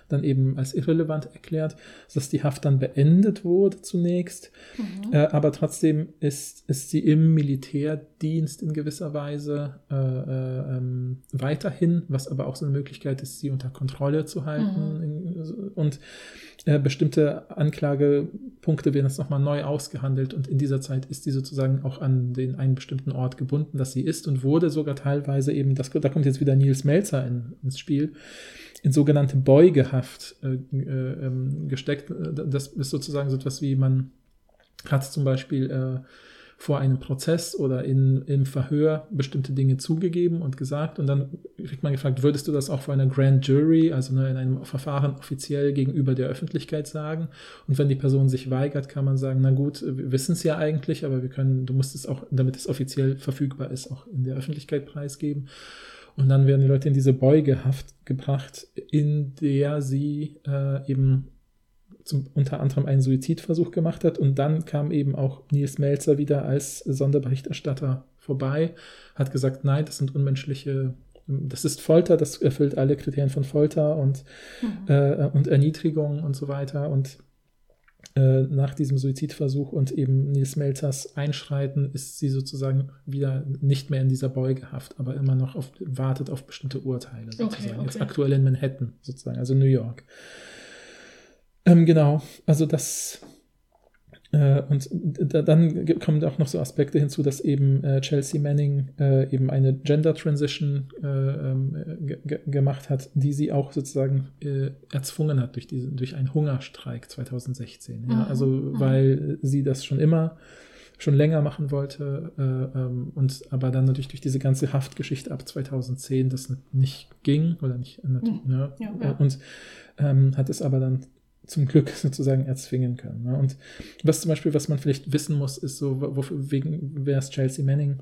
dann eben als irrelevant erklärt, dass die Haft dann beendet wurde zunächst. Mhm. Äh, aber trotzdem ist, ist sie im Militärdienst in gewisser Weise äh, äh, ähm, weiterhin, was aber auch so eine Möglichkeit ist, sie unter Kontrolle zu halten. Mhm. Und äh, bestimmte Anklagepunkte werden jetzt nochmal neu ausgehandelt und in dieser Zeit ist sie sozusagen auch an den einen bestimmten Ort gebunden, dass sie ist und wurde sogar teilweise eben, das, da kommt jetzt wieder Nils Melzer in, ins Spiel, in sogenannte Beugehaft äh, äh, ähm, gesteckt. Das ist sozusagen so etwas wie man hat zum Beispiel äh, vor einem Prozess oder in, im Verhör bestimmte Dinge zugegeben und gesagt und dann kriegt man gefragt, würdest du das auch vor einer Grand Jury, also ne, in einem Verfahren offiziell gegenüber der Öffentlichkeit sagen? Und wenn die Person sich weigert, kann man sagen, na gut, wir wissen es ja eigentlich, aber wir können, du musst es auch, damit es offiziell verfügbar ist, auch in der Öffentlichkeit preisgeben. Und dann werden die Leute in diese Beugehaft gebracht, in der sie äh, eben zum, unter anderem einen Suizidversuch gemacht hat. Und dann kam eben auch Nils Melzer wieder als Sonderberichterstatter vorbei, hat gesagt, nein, das sind unmenschliche, das ist Folter, das erfüllt alle Kriterien von Folter und, mhm. äh, und Erniedrigung und so weiter. Und äh, nach diesem Suizidversuch und eben Nils Melzers Einschreiten ist sie sozusagen wieder nicht mehr in dieser Beugehaft, aber immer noch auf, wartet auf bestimmte Urteile sozusagen. Okay, okay. Jetzt aktuell in Manhattan sozusagen, also New York. Ähm, genau, also das äh, und dann kommen auch noch so Aspekte hinzu, dass eben äh, Chelsea Manning äh, eben eine Gender Transition ähm, gemacht hat, die sie auch sozusagen erzwungen hat durch, diese, durch einen Hungerstreik 2016. Ja? Mhm. Also mhm. weil sie das schon immer schon länger machen wollte ähm, und aber dann natürlich durch diese ganze Haftgeschichte ab 2010 das nicht ging oder nicht mhm. ne? ja, ja. und ähm, hat es aber dann zum Glück sozusagen erzwingen können. Ne? Und was zum Beispiel, was man vielleicht wissen muss, ist so, wofür, wegen, wer ist Chelsea Manning?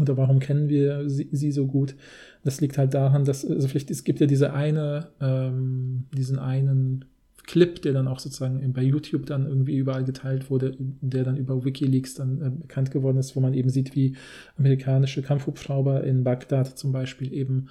Oder warum kennen wir sie, sie, so gut? Das liegt halt daran, dass, also vielleicht, es gibt ja diese eine, ähm, diesen einen Clip, der dann auch sozusagen bei YouTube dann irgendwie überall geteilt wurde, der dann über Wikileaks dann äh, bekannt geworden ist, wo man eben sieht, wie amerikanische Kampfhubschrauber in Bagdad zum Beispiel eben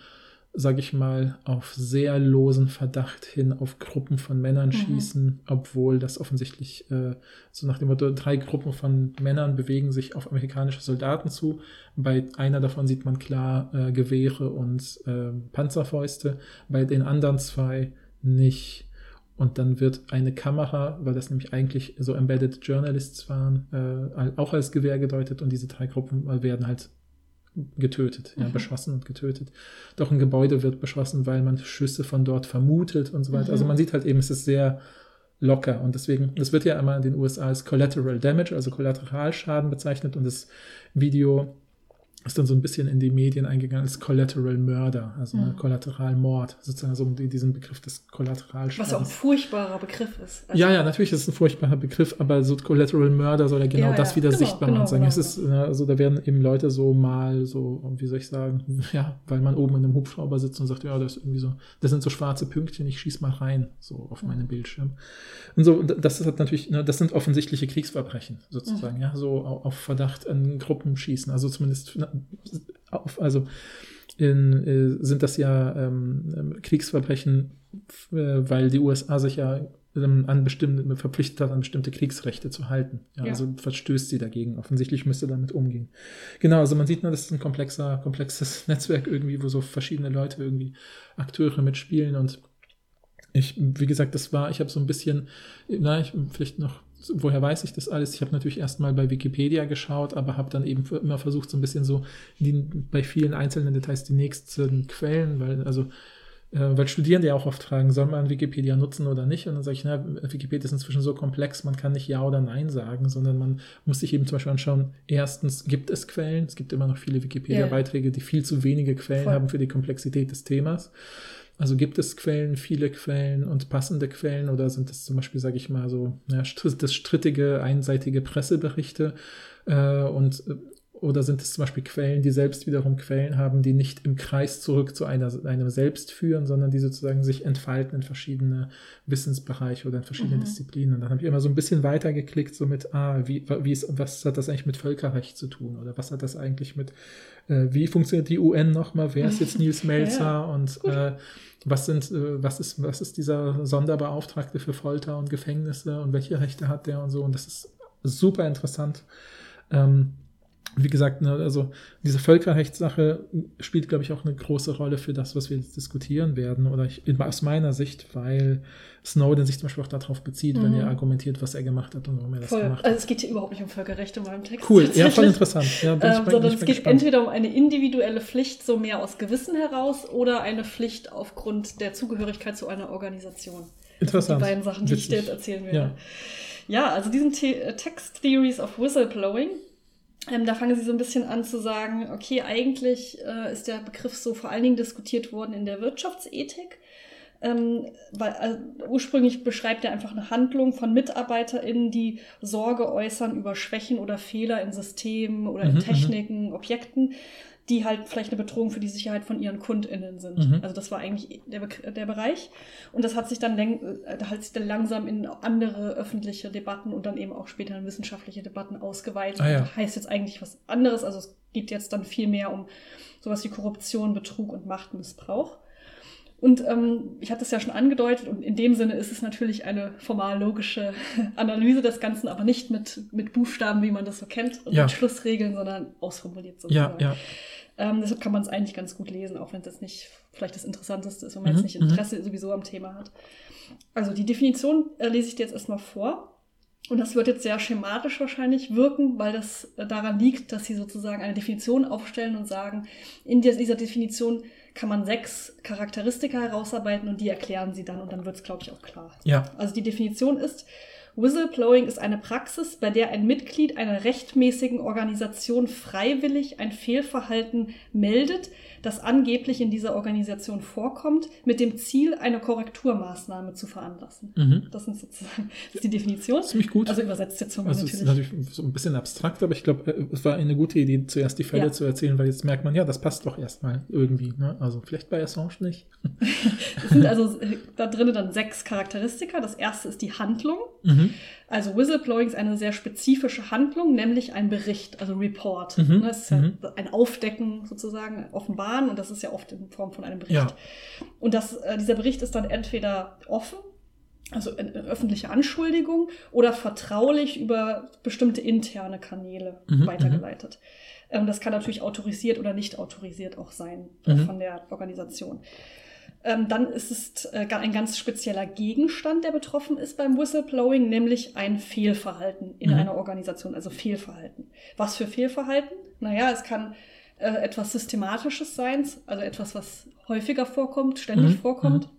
sage ich mal, auf sehr losen Verdacht hin auf Gruppen von Männern mhm. schießen, obwohl das offensichtlich äh, so nach dem Motto, drei Gruppen von Männern bewegen sich auf amerikanische Soldaten zu. Bei einer davon sieht man klar äh, Gewehre und äh, Panzerfäuste, bei den anderen zwei nicht. Und dann wird eine Kamera, weil das nämlich eigentlich so Embedded Journalists waren, äh, auch als Gewehr gedeutet und diese drei Gruppen werden halt getötet, ja, mhm. beschossen und getötet. Doch ein Gebäude wird beschossen, weil man Schüsse von dort vermutet und so weiter. Also mhm. Also man sieht halt eben, es ist sehr locker und deswegen, das wird ja einmal in den USA als Collateral Damage, also Kollateralschaden bezeichnet und das Video ist dann so ein bisschen in die Medien eingegangen als Collateral Murder, also mhm. Kollateralmord, sozusagen also diesen Begriff des Kollateralschadens. Was auch ein furchtbarer Begriff ist. Also ja, ja, natürlich ist es ein furchtbarer Begriff, aber so Collateral Murder soll ja genau ja, das ja. wieder genau, sichtbar genau, machen. Genau. Es ist, also da werden eben Leute so mal so, wie soll ich sagen, ja, weil man oben in einem Hubschrauber sitzt und sagt, ja, das ist irgendwie so, das sind so schwarze Pünktchen, ich schieß mal rein, so auf mhm. meinen Bildschirm. Und so, das ist halt natürlich, ne, das sind offensichtliche Kriegsverbrechen, sozusagen, mhm. ja, so auf Verdacht an Gruppen schießen, also zumindest auf, also in, äh, sind das ja ähm, Kriegsverbrechen, äh, weil die USA sich ja ähm, an bestimmte, verpflichtet hat, an bestimmte Kriegsrechte zu halten. Ja, ja. Also verstößt sie dagegen. Offensichtlich müsste damit umgehen. Genau, also man sieht nur, das ist ein komplexer, komplexes Netzwerk irgendwie, wo so verschiedene Leute irgendwie Akteure mitspielen und ich, wie gesagt, das war, ich habe so ein bisschen, na, ich vielleicht noch woher weiß ich das alles? Ich habe natürlich erstmal bei Wikipedia geschaut, aber habe dann eben immer versucht, so ein bisschen so die, bei vielen einzelnen Details die nächsten Quellen, weil, also, äh, weil Studierende ja auch oft fragen, soll man Wikipedia nutzen oder nicht? Und dann sage ich, na, Wikipedia ist inzwischen so komplex, man kann nicht Ja oder Nein sagen, sondern man muss sich eben zum Beispiel anschauen, erstens, gibt es Quellen? Es gibt immer noch viele Wikipedia-Beiträge, die viel zu wenige Quellen Voll. haben für die Komplexität des Themas. Also gibt es Quellen, viele Quellen und passende Quellen oder sind das zum Beispiel, sage ich mal, so ja, das strittige, einseitige Presseberichte äh, und äh, oder sind es zum Beispiel Quellen, die selbst wiederum Quellen haben, die nicht im Kreis zurück zu einer, einem selbst führen, sondern die sozusagen sich entfalten in verschiedene Wissensbereiche oder in verschiedene mhm. Disziplinen. Und dann habe ich immer so ein bisschen weiter geklickt, so mit, ah, wie, wie ist, was hat das eigentlich mit Völkerrecht zu tun? Oder was hat das eigentlich mit, äh, wie funktioniert die UN nochmal? Wer ist jetzt Nils Melzer? ja, und äh, was sind, äh, was ist, was ist dieser Sonderbeauftragte für Folter und Gefängnisse und welche Rechte hat der und so? Und das ist super interessant. Ähm, wie gesagt, ne, also diese Völkerrechtssache spielt, glaube ich, auch eine große Rolle für das, was wir jetzt diskutieren werden. Oder ich, aus meiner Sicht, weil Snowden sich zum Beispiel auch darauf bezieht, mhm. wenn er argumentiert, was er gemacht hat und warum er das voll. gemacht hat. Also es geht hier überhaupt nicht um Völkerrecht in meinem Text. Cool, ja, voll interessant. Ja, ähm, sondern es geht gespannt. entweder um eine individuelle Pflicht, so mehr aus Gewissen heraus, oder eine Pflicht aufgrund der Zugehörigkeit zu einer Organisation. Interessant. die beiden Sachen, die Witzig. ich dir jetzt erzählen werde. Ja, ja also diesen Te Text Theories of Whistleblowing ähm, da fangen sie so ein bisschen an zu sagen, okay, eigentlich äh, ist der Begriff so vor allen Dingen diskutiert worden in der Wirtschaftsethik. Ähm, weil also, ursprünglich beschreibt er einfach eine Handlung von MitarbeiterInnen, die Sorge äußern über Schwächen oder Fehler in Systemen oder in mhm, mhm. Techniken, Objekten die halt vielleicht eine Bedrohung für die Sicherheit von ihren KundInnen sind. Mhm. Also das war eigentlich der, der Bereich. Und das hat sich dann, äh, hat sich dann langsam in andere öffentliche Debatten und dann eben auch später in wissenschaftliche Debatten ausgeweitet. Ah, ja. Heißt jetzt eigentlich was anderes. Also es geht jetzt dann viel mehr um sowas wie Korruption, Betrug und Machtmissbrauch. Und ähm, ich hatte es ja schon angedeutet, und in dem Sinne ist es natürlich eine formal logische Analyse des Ganzen, aber nicht mit, mit Buchstaben, wie man das so kennt, und ja. mit Schlussregeln, sondern ausformuliert sozusagen. Ja, ja. Ähm, deshalb kann man es eigentlich ganz gut lesen, auch wenn es jetzt nicht vielleicht das Interessanteste ist, wenn man mhm, jetzt nicht mhm. Interesse sowieso am Thema hat. Also die Definition äh, lese ich dir jetzt erstmal vor. Und das wird jetzt sehr schematisch wahrscheinlich wirken, weil das äh, daran liegt, dass sie sozusagen eine Definition aufstellen und sagen, in dieser Definition kann man sechs Charakteristika herausarbeiten und die erklären sie dann und dann wird es, glaube ich, auch klar. Ja. Also die Definition ist, Whistleblowing ist eine Praxis, bei der ein Mitglied einer rechtmäßigen Organisation freiwillig ein Fehlverhalten meldet, das angeblich in dieser Organisation vorkommt, mit dem Ziel, eine Korrekturmaßnahme zu veranlassen. Mhm. Das sind sozusagen das ist die Definition. Ziemlich gut. Also übersetzt jetzt von mir Also es ist natürlich. natürlich so ein bisschen abstrakt, aber ich glaube, äh, es war eine gute Idee, zuerst die Fälle Ja. zu erzählen, weil jetzt merkt man, ja, das passt doch erstmal irgendwie. Ne? Also vielleicht bei Assange nicht. Es sind also äh, da drinnen dann sechs Charakteristika. Das erste ist die Handlung. Mhm. Also Whistleblowing ist eine sehr spezifische Handlung, nämlich ein Bericht, also Report. Mhm, Das ist ja mhm. ein Aufdecken sozusagen, offenbaren und das ist ja oft in Form von einem Bericht. Ja. Und das, äh, dieser Bericht ist dann entweder offen, also eine öffentliche Anschuldigung, oder vertraulich über bestimmte interne Kanäle Mhm, weitergeleitet. Ähm, das kann natürlich autorisiert oder nicht autorisiert auch sein äh, Mhm. von der Organisation. Ähm, dann ist es äh, ein ganz spezieller Gegenstand, der betroffen ist beim Whistleblowing, nämlich ein Fehlverhalten in Mhm. einer Organisation, also Fehlverhalten. Was für Fehlverhalten? Naja, es kann äh, etwas Systematisches sein, also etwas, was häufiger vorkommt, ständig Mhm. vorkommt.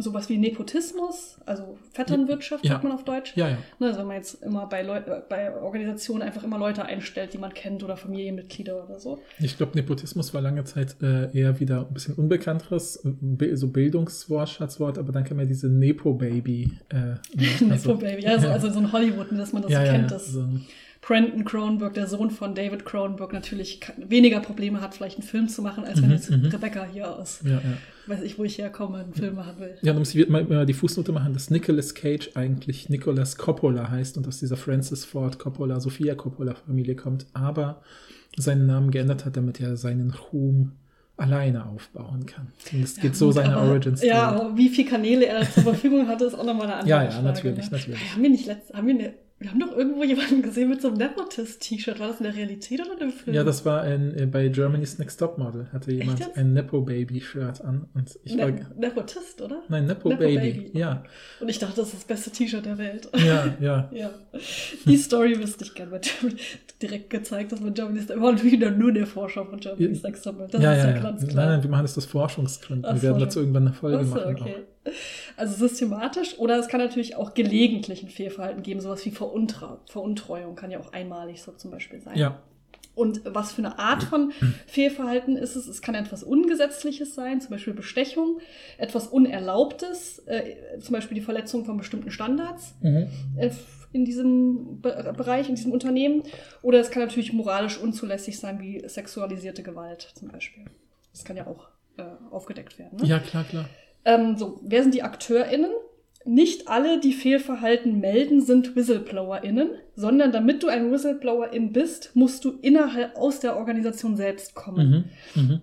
Sowas wie Nepotismus, also Vetternwirtschaft, Ja. sagt man auf Deutsch. Ja, ja. Ne, also wenn man jetzt immer bei, Leu äh, bei Organisationen einfach immer Leute einstellt, die man kennt oder Familienmitglieder oder so. Ich glaube, Nepotismus war lange Zeit äh, eher wieder ein bisschen unbekannteres, so Bildungswortschatzwort, aber dann kam ja diese Nepo-Baby. Äh, Nepo Baby, ja, also, also so ein Hollywood, dass man das ja, so ja, kennt, ja, dass so. Brandon Cronenberg, der Sohn von David Cronenberg, natürlich weniger Probleme hat, vielleicht einen Film zu machen, als wenn Mhm, jetzt mhm. Rebecca hier aus, ja, ja. weiß ich, wo ich herkomme, einen Film machen will. Ja, da muss ich mal, mal die Fußnote machen, dass Nicolas Cage eigentlich Nicolas Coppola heißt und aus dieser Francis Ford Coppola, Sophia Coppola Familie kommt, aber seinen Namen geändert hat, damit er seinen Ruhm alleine aufbauen kann. Und das geht so gut, seine aber- Origin Story. Ja, aber wie viele Kanäle er zur Verfügung hatte, ist auch nochmal eine andere Ja, ja, Frage. natürlich, ne? natürlich. Haben wir nicht letzt, haben wir, eine, wir haben doch irgendwo jemanden gesehen mit so einem Nepotist-T-Shirt. War das in der Realität oder im Film? Ja, das war ein, äh, bei Germany's Next Top Model, hatte jemand ein Nepo-Baby-Shirt an. Und ich war, ne Nepotist, oder? nein, Nepo Nepo-Baby, Baby. ja. Und ich dachte, das ist das beste T-Shirt der Welt. Ja, ja. Ja, die Story wüsste ich gerne. Germany- Direkt gezeigt, dass man Germany's Wir waren wieder nur der Forscher von Germany's. Next Top Model. Das ja, ist ja, ja, ganz Nein, klar. nein, wir machen das aus Forschungsgründen. Ach wir werden so, dazu irgendwann eine Folge Achso, machen. okay. Also systematisch oder es kann natürlich auch gelegentlich ein Fehlverhalten geben, sowas wie Veruntra Veruntreuung kann ja auch einmalig so zum Beispiel sein. Ja, Und was für eine Art von Fehlverhalten ist es? Es kann etwas Ungesetzliches sein, zum Beispiel Bestechung, etwas Unerlaubtes, äh, zum Beispiel die Verletzung von bestimmten Standards mhm. äh, in diesem Be Bereich, in diesem Unternehmen. Oder es kann natürlich moralisch unzulässig sein, wie sexualisierte Gewalt zum Beispiel. Das kann ja auch äh, aufgedeckt werden. Ne? ja klar, klar. Ähm, so, wer sind die AkteurInnen? Nicht alle, die Fehlverhalten melden, sind WhistleblowerInnen, sondern damit du ein WhistleblowerIn bist, musst du innerhalb aus der Organisation selbst kommen. Mhm. Mhm.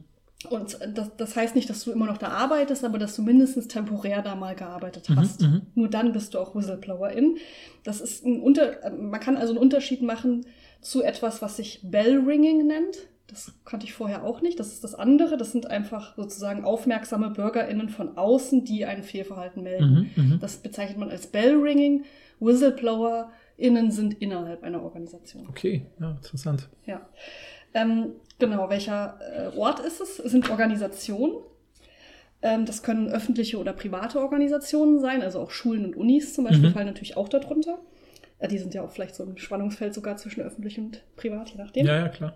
Und das, das heißt nicht, dass du immer noch da arbeitest, aber dass du mindestens temporär da mal gearbeitet hast. mhm. Nur dann bist du auch Whistleblowerin. Das ist ein Unter man kann also einen Unterschied machen zu etwas, was sich Bellringing nennt. Das kannte ich vorher auch nicht. Das ist das andere. Das sind einfach sozusagen aufmerksame BürgerInnen von außen, die ein Fehlverhalten melden. Mhm. Mhm. Das bezeichnet man als Bellringing. WhistleblowerInnen sind innerhalb einer Organisation. Okay, ja, interessant. Ja. Ähm, genau, welcher äh, Ort ist es? Es sind Organisationen. Ähm, das können öffentliche oder private Organisationen sein, also auch Schulen und Unis zum Beispiel Mhm. fallen natürlich auch darunter. Äh, die sind ja auch vielleicht so im Spannungsfeld sogar zwischen öffentlich und privat, je nachdem. Ja, ja, klar.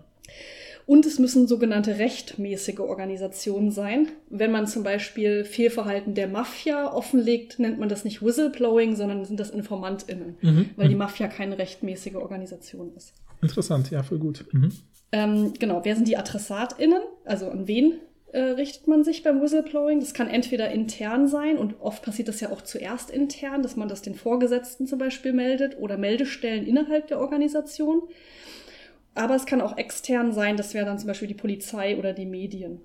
Und es müssen sogenannte rechtmäßige Organisationen sein. Wenn man zum Beispiel Fehlverhalten der Mafia offenlegt, nennt man das nicht Whistleblowing, sondern sind das InformantInnen, Mhm. weil die Mhm. Mafia keine rechtmäßige Organisation ist. Interessant, ja, voll gut. Mhm. Ähm, genau, wer sind die AdressatInnen? Also an wen äh, richtet man sich beim Whistleblowing? Das kann entweder intern sein und oft passiert das ja auch zuerst intern, dass man das den Vorgesetzten zum Beispiel meldet oder Meldestellen innerhalb der Organisation. Aber es kann auch extern sein, das wäre dann zum Beispiel die Polizei oder die Medien.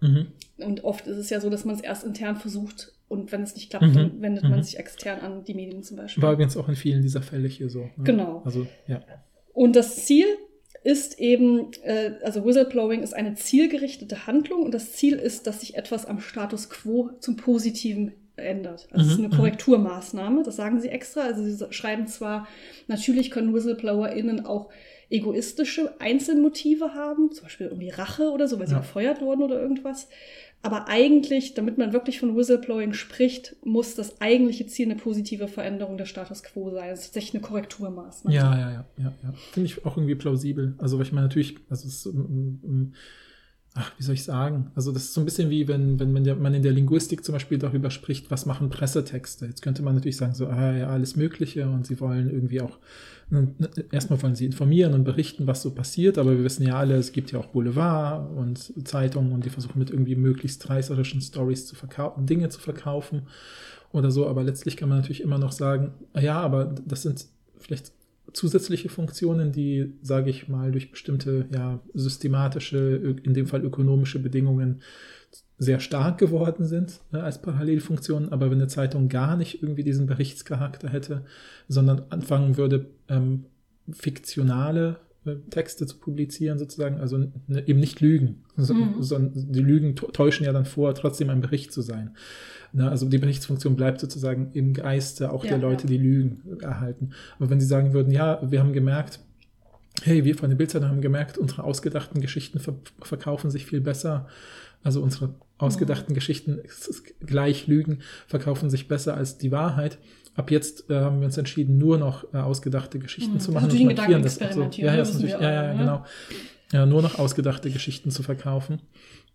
Mhm. Und oft ist es ja so, dass man es erst intern versucht und wenn es nicht klappt, Mhm. dann wendet man Mhm. sich extern an die Medien zum Beispiel. War übrigens auch in vielen dieser Fälle hier so. Ne? Genau. Also, ja. Und das Ziel ist eben, äh, also Whistleblowing ist eine zielgerichtete Handlung und das Ziel ist, dass sich etwas am Status quo zum Positiven ändert. Also es ist Mhm, eine Korrekturmaßnahme, das sagen sie extra. Also sie schreiben zwar, natürlich können WhistleblowerInnen auch egoistische Einzelmotive haben, zum Beispiel irgendwie Rache oder so, weil sie Ja. gefeuert wurden oder irgendwas. Aber eigentlich, damit man wirklich von Whistleblowing spricht, muss das eigentliche Ziel eine positive Veränderung des Status quo sein. Das ist tatsächlich eine Korrekturmaßnahme. Ja, ja, ja, ja, ja. Finde ich auch irgendwie plausibel. Also, weil ich meine, natürlich, also es mm, mm, ach, wie soll ich sagen? Also, das ist so ein bisschen wie, wenn, wenn man, der, man in der Linguistik zum Beispiel darüber spricht, was machen Pressetexte. Jetzt könnte man natürlich sagen, so, ah, ja, alles Mögliche und sie wollen irgendwie auch, ne, ne, erstmal wollen sie informieren und berichten, was so passiert, aber wir wissen ja alle, es gibt ja auch Boulevard und Zeitungen und die versuchen mit irgendwie möglichst reißerischen Stories zu verkaufen, Dinge zu verkaufen oder so, aber letztlich kann man natürlich immer noch sagen, ah ja, aber das sind vielleicht zusätzliche Funktionen, die, sage ich mal, durch bestimmte ja, systematische, in dem Fall ökonomische Bedingungen sehr stark geworden sind äh, als Parallelfunktionen. Aber wenn eine Zeitung gar nicht irgendwie diesen Berichtscharakter hätte, sondern anfangen würde, ähm, fiktionale äh, Texte zu publizieren, sozusagen, also ne, eben nicht Lügen, Mhm. sondern die Lügen tä- täuschen ja dann vor, trotzdem ein Bericht zu sein. Ne, also die Berichtsfunktion bleibt sozusagen im Geiste auch Ja, der Leute, ja. die Lügen erhalten. Aber wenn sie sagen würden, ja, wir haben gemerkt, hey, wir von der Bildzeitung haben gemerkt, unsere ausgedachten Geschichten ver verkaufen sich viel besser. Also unsere ausgedachten Geschichten es ist gleich Lügen verkaufen sich besser als die Wahrheit. Ab jetzt äh, haben wir uns entschieden, nur noch äh, ausgedachte Geschichten Mhm. zu machen. Also und den markieren das so. Ja, ja, das ist wissen natürlich, ja, ja, ne? genau. Ja, nur noch ausgedachte Geschichten zu verkaufen.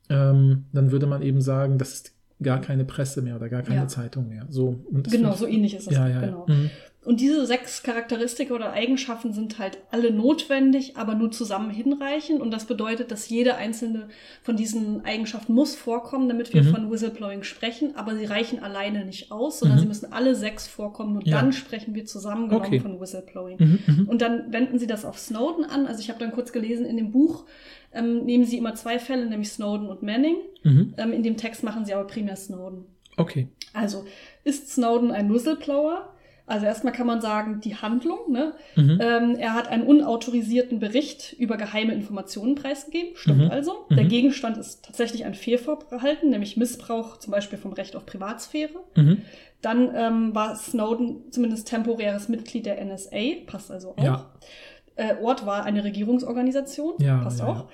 Ähm, dann würde man eben sagen, das ist gar keine Presse mehr oder gar keine Ja. Zeitung mehr. So, und Genau, so ich- ähnlich ist das. Ja, ja, genau. ja. Mhm. Und diese sechs Charakteristika oder Eigenschaften sind halt alle notwendig, aber nur zusammen hinreichend. Und das bedeutet, dass jede einzelne von diesen Eigenschaften muss vorkommen, damit wir Mhm. von Whistleblowing sprechen. Aber sie reichen alleine nicht aus, sondern Mhm. sie müssen alle sechs vorkommen. Nur Ja. dann sprechen wir zusammengenommen Okay. von Whistleblowing. Mhm, mhm. Und dann wenden sie das auf Snowden an. Also ich habe dann kurz gelesen, in dem Buch ähm, nehmen sie immer zwei Fälle, nämlich Snowden und Manning. Mhm. Ähm, in dem Text machen sie aber primär Snowden. Okay. Also ist Snowden ein Whistleblower? Also erstmal kann man sagen, die Handlung. Ne? Mhm. Ähm, er hat einen unautorisierten Bericht über geheime Informationen preisgegeben. Stimmt Mhm. also. Der Mhm. Gegenstand ist tatsächlich ein Fehlverhalten, nämlich Missbrauch zum Beispiel vom Recht auf Privatsphäre. Mhm. Dann ähm, war Snowden zumindest temporäres Mitglied der NSA, passt also auch. Ja. Äh, Ort war eine Regierungsorganisation, Ja, passt ja, auch.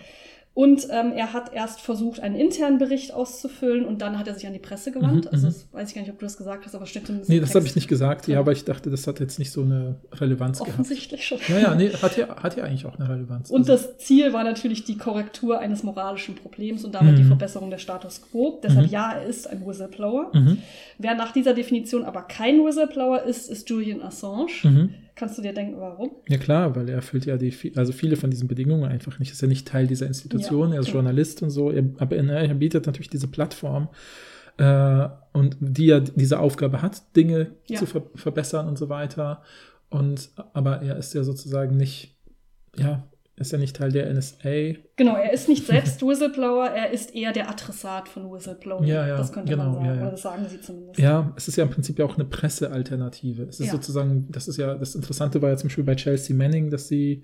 Und ähm, er hat erst versucht, einen internen Bericht auszufüllen und dann hat er sich an die Presse gewandt. Mhm, also mhm. das weiß ich gar nicht, ob du das gesagt hast, aber zumindest Nee, das habe ich nicht gesagt, ja, Ja. aber ich dachte, das hat jetzt nicht so eine Relevanz gehabt. Offensichtlich schon. Ja, ja, nee, hat ja, hat ja eigentlich auch eine Relevanz. Und Also, das Ziel war natürlich die Korrektur eines moralischen Problems und damit Mhm. die Verbesserung der Status quo. Deshalb Mhm. ja, er ist ein Whistleblower. Mhm. Wer nach dieser Definition aber kein Whistleblower ist, ist Julian Assange. Kannst du dir denken, warum? Ja klar, weil er erfüllt ja die, also viele von diesen Bedingungen einfach nicht. Ist ja nicht Teil dieser Institution, Ja, er ist. Journalist und so, er, aber er, er bietet natürlich diese Plattform äh, und die ja diese Aufgabe hat, Dinge Ja. zu ver verbessern und so weiter. Und aber er ist ja sozusagen nicht, ja, ist ja nicht Teil der NSA. Genau, er ist nicht selbst Whistleblower, er ist eher der Adressat von Whistleblowing. Ja, ja, das könnte genau, man sagen. ja, ja. Oder das sagen sie zumindest. Ja, es ist ja im Prinzip ja auch eine Pressealternative. Es ist Ja. sozusagen, das ist ja, das Interessante war ja zum Beispiel bei Chelsea Manning, dass sie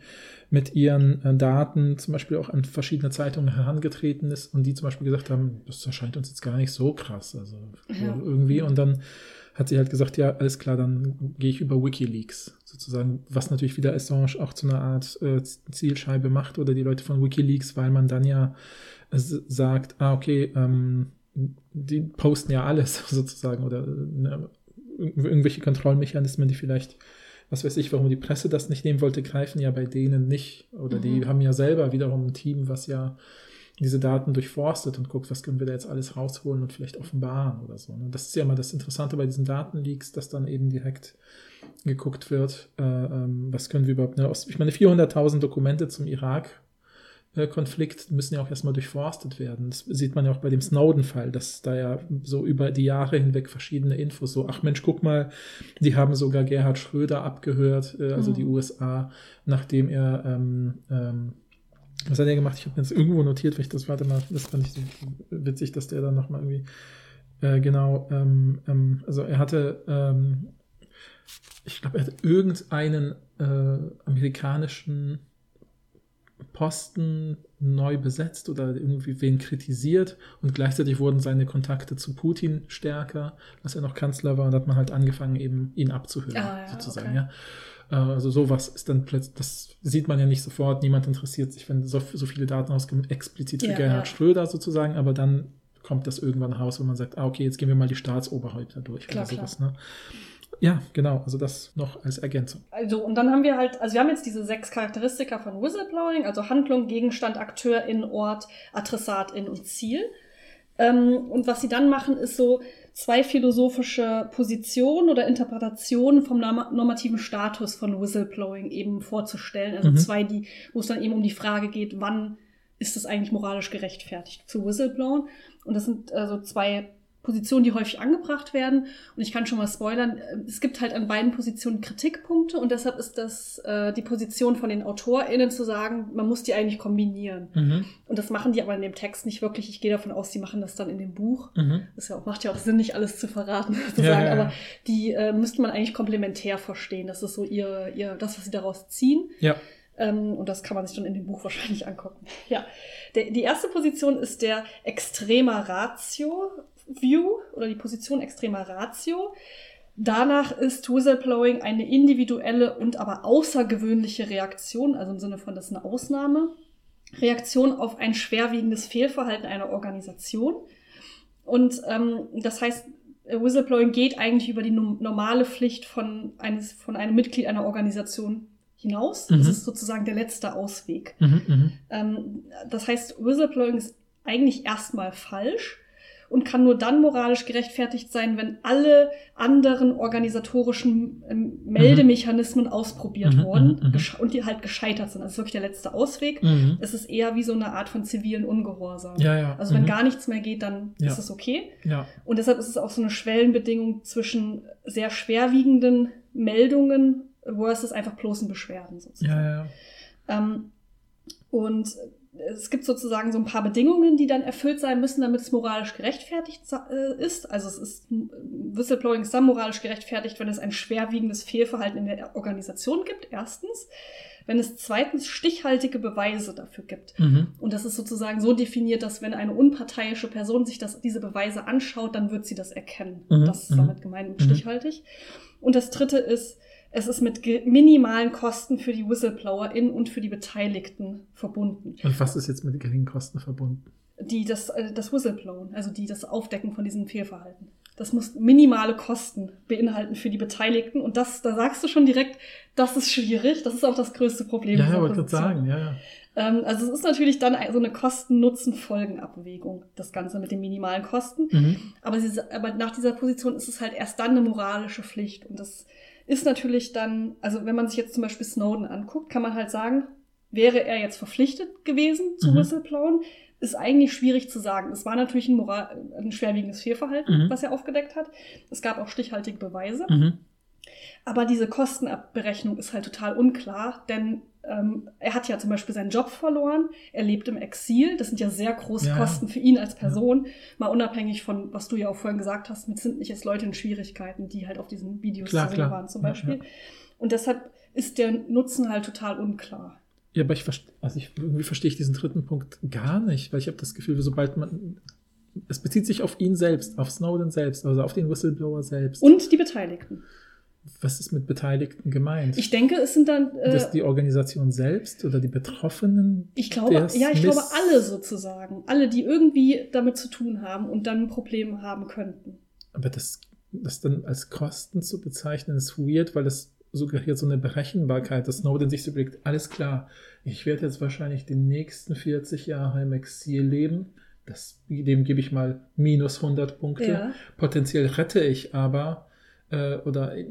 mit ihren äh, Daten zum Beispiel auch an verschiedene Zeitungen herangetreten ist und die zum Beispiel gesagt haben, das erscheint uns jetzt gar nicht so krass. Also Ja. irgendwie und dann hat sie halt gesagt, ja, alles klar, dann gehe ich über Wikileaks sozusagen, was natürlich wieder Assange auch zu einer Art äh, Zielscheibe macht oder die Leute von Wikileaks, weil man dann ja äh, sagt, ah, okay, ähm, die posten ja alles sozusagen oder ne, ir- irgendwelche Kontrollmechanismen, die vielleicht, was weiß ich, warum die Presse das nicht nehmen wollte, greifen ja bei denen nicht. Oder die Mhm. haben ja selber wiederum ein Team, was ja diese Daten durchforstet und guckt, was können wir da jetzt alles rausholen und vielleicht offenbaren oder so. ne? Das ist ja immer das Interessante bei diesen Datenleaks, dass dann eben direkt geguckt wird, äh, ähm, was können wir überhaupt, ne, ich meine, 400.000 Dokumente zum Irak äh, Konflikt müssen ja auch erstmal durchforstet werden. Das sieht man ja auch bei dem Snowden-Fall, dass da ja so über die Jahre hinweg verschiedene Infos so, ach Mensch, guck mal, die haben sogar Gerhard Schröder abgehört, äh, also Mhm. die USA, nachdem er, ähm, ähm, was hat er gemacht? Ich habe mir das irgendwo notiert, weil ich das, warte mal, das fand ich so witzig, dass der dann nochmal irgendwie, äh, genau, ähm, ähm, also er hatte, ähm, ich glaube, er hat irgendeinen äh, amerikanischen Posten neu besetzt oder irgendwie wen kritisiert und gleichzeitig wurden seine Kontakte zu Putin stärker, als er noch Kanzler war und hat man halt angefangen, eben ihn abzuhören, Ah, ja, sozusagen, okay. ja. Äh, also sowas ist dann plötzlich, das sieht man ja nicht sofort, niemand interessiert sich, wenn so, so viele Daten rauskommen, explizit für Ja, Gerhard ja. Schröder sozusagen, aber dann kommt das irgendwann raus, wo man sagt, ah, okay, jetzt gehen wir mal die Staatsoberhäupter durch Klar, oder sowas. Ne? Ja, genau, also das noch als Ergänzung. Also, und dann haben wir halt, also wir haben jetzt diese sechs Charakteristika von Whistleblowing, also Handlung, Gegenstand, Akteur, in Ort, Adressat, in und Ziel. Ähm, und was sie dann machen, ist so zwei philosophische Positionen oder Interpretationen vom norma- normativen Status von Whistleblowing eben vorzustellen. Also Mhm. zwei, die, wo es dann eben um die Frage geht, wann ist es eigentlich moralisch gerechtfertigt zu Whistleblowen? Und das sind also zwei Positionen, die häufig angebracht werden. Und ich kann schon mal spoilern, äh, es gibt halt an beiden Positionen Kritikpunkte und deshalb ist das äh, die Position von den AutorInnen zu sagen, man muss die eigentlich kombinieren. Mhm. Und das machen die aber in dem Text nicht wirklich. Ich gehe davon aus, die machen das dann in dem Buch. Mhm. Das ja auch, macht ja auch Sinn, nicht alles zu verraten, sozusagen. Ja, ja, ja. Aber die äh, müsste man eigentlich komplementär verstehen. Das ist so ihr, ihr, das, was sie daraus ziehen. Ja. Ähm, und das kann man sich dann in dem Buch wahrscheinlich angucken. Ja. Der, die erste Position ist der extremer Ratio View oder die Position extremer Ratio. Danach ist Whistleblowing eine individuelle und aber außergewöhnliche Reaktion, also im Sinne von, das ist eine Ausnahme. Reaktion auf ein schwerwiegendes Fehlverhalten einer Organisation. Und ähm, das heißt, Whistleblowing geht eigentlich über die no- normale Pflicht von, eines, von einem Mitglied einer Organisation hinaus. Das Mhm. ist sozusagen der letzte Ausweg. Mhm. Mhm. Ähm, das heißt, Whistleblowing ist eigentlich erstmal falsch und kann nur dann moralisch gerechtfertigt sein, wenn alle anderen organisatorischen ähm, Meldemechanismen ausprobiert Mhm, wurden mhm, mhm. und die halt gescheitert sind. Das ist wirklich der letzte Ausweg. Mhm. Es ist eher wie so eine Art von zivilen Ungehorsam. Ja, ja. Also wenn mhm. gar nichts mehr geht, dann Ja. ist es okay. Und deshalb ist es auch so eine Schwellenbedingung zwischen sehr schwerwiegenden Meldungen versus einfach bloßen Beschwerden sozusagen. Ähm, und es gibt sozusagen so ein paar Bedingungen, die dann erfüllt sein müssen, damit es moralisch gerechtfertigt äh, ist. Also es ist Whistleblowing ist dann moralisch gerechtfertigt, wenn es ein schwerwiegendes Fehlverhalten in der Organisation gibt, erstens. Wenn es zweitens stichhaltige Beweise dafür gibt. Mhm. Und das ist sozusagen so definiert, dass wenn eine unparteiische Person sich das, diese Beweise anschaut, dann wird sie das erkennen. Mhm, Das ist mhm. damit gemeint mit Mhm. stichhaltig. Und das dritte ist, es ist mit minimalen Kosten für die WhistleblowerInnen und für die Beteiligten verbunden, Und was ist jetzt mit geringen Kosten verbunden? die das, äh, das Whistleblowen, also die das Aufdecken von diesem Fehlverhalten. Das muss minimale Kosten beinhalten für die Beteiligten. Und das, da sagst du schon direkt, das ist schwierig. Das ist auch das größte Problem. Ja, wollte Position. sagen, ja, ja. Ähm, also es ist natürlich dann so eine Kosten-Nutzen-Folgenabwägung, das Ganze mit den minimalen Kosten. Mhm. Aber, sie, aber nach dieser Position ist es halt erst dann eine moralische Pflicht. Und das ist natürlich dann, also wenn man sich jetzt zum Beispiel Snowden anguckt, kann man halt sagen, wäre er jetzt verpflichtet gewesen zu Mhm. Whistleblowen, ist eigentlich schwierig zu sagen. Es war natürlich ein, Moral, ein schwerwiegendes Fehlverhalten, Mhm. was er aufgedeckt hat. Es gab auch stichhaltige Beweise. Mhm. Aber diese Kostenabberechnung ist halt total unklar, denn ähm, er hat ja zum Beispiel seinen Job verloren, er lebt im Exil, das sind ja sehr große Ja. Kosten für ihn als Person, mal unabhängig von, was du ja auch vorhin gesagt hast, mit sind nicht jetzt Leute in Schwierigkeiten, die halt auf diesen Videos Klar, zu sehen waren zum Ja, Beispiel. ja. Und deshalb ist der Nutzen halt total unklar. Ja, aber ich verstehe, also ich, irgendwie verstehe ich diesen dritten Punkt gar nicht, weil ich habe das Gefühl, sobald man, es bezieht sich auf ihn selbst, auf Snowden selbst, also auf den Whistleblower selbst. Und die Beteiligten. Was ist mit Beteiligten gemeint? Ich denke, es sind dann, äh, das die Organisation selbst oder die Betroffenen? ich glaube, ja, ich glaube alle sozusagen, alle, die irgendwie damit zu tun haben und dann ein Problem haben könnten. Aber das, das dann als Kosten zu bezeichnen, ist weird, weil das suggeriert so eine Berechenbarkeit, dass Snowden sich so überlegt, alles klar, ich werde jetzt wahrscheinlich die nächsten 40 Jahre im Exil leben. Das, dem gebe ich mal minus 100 Punkte. Ja. Potenziell rette ich aber äh, oder äh,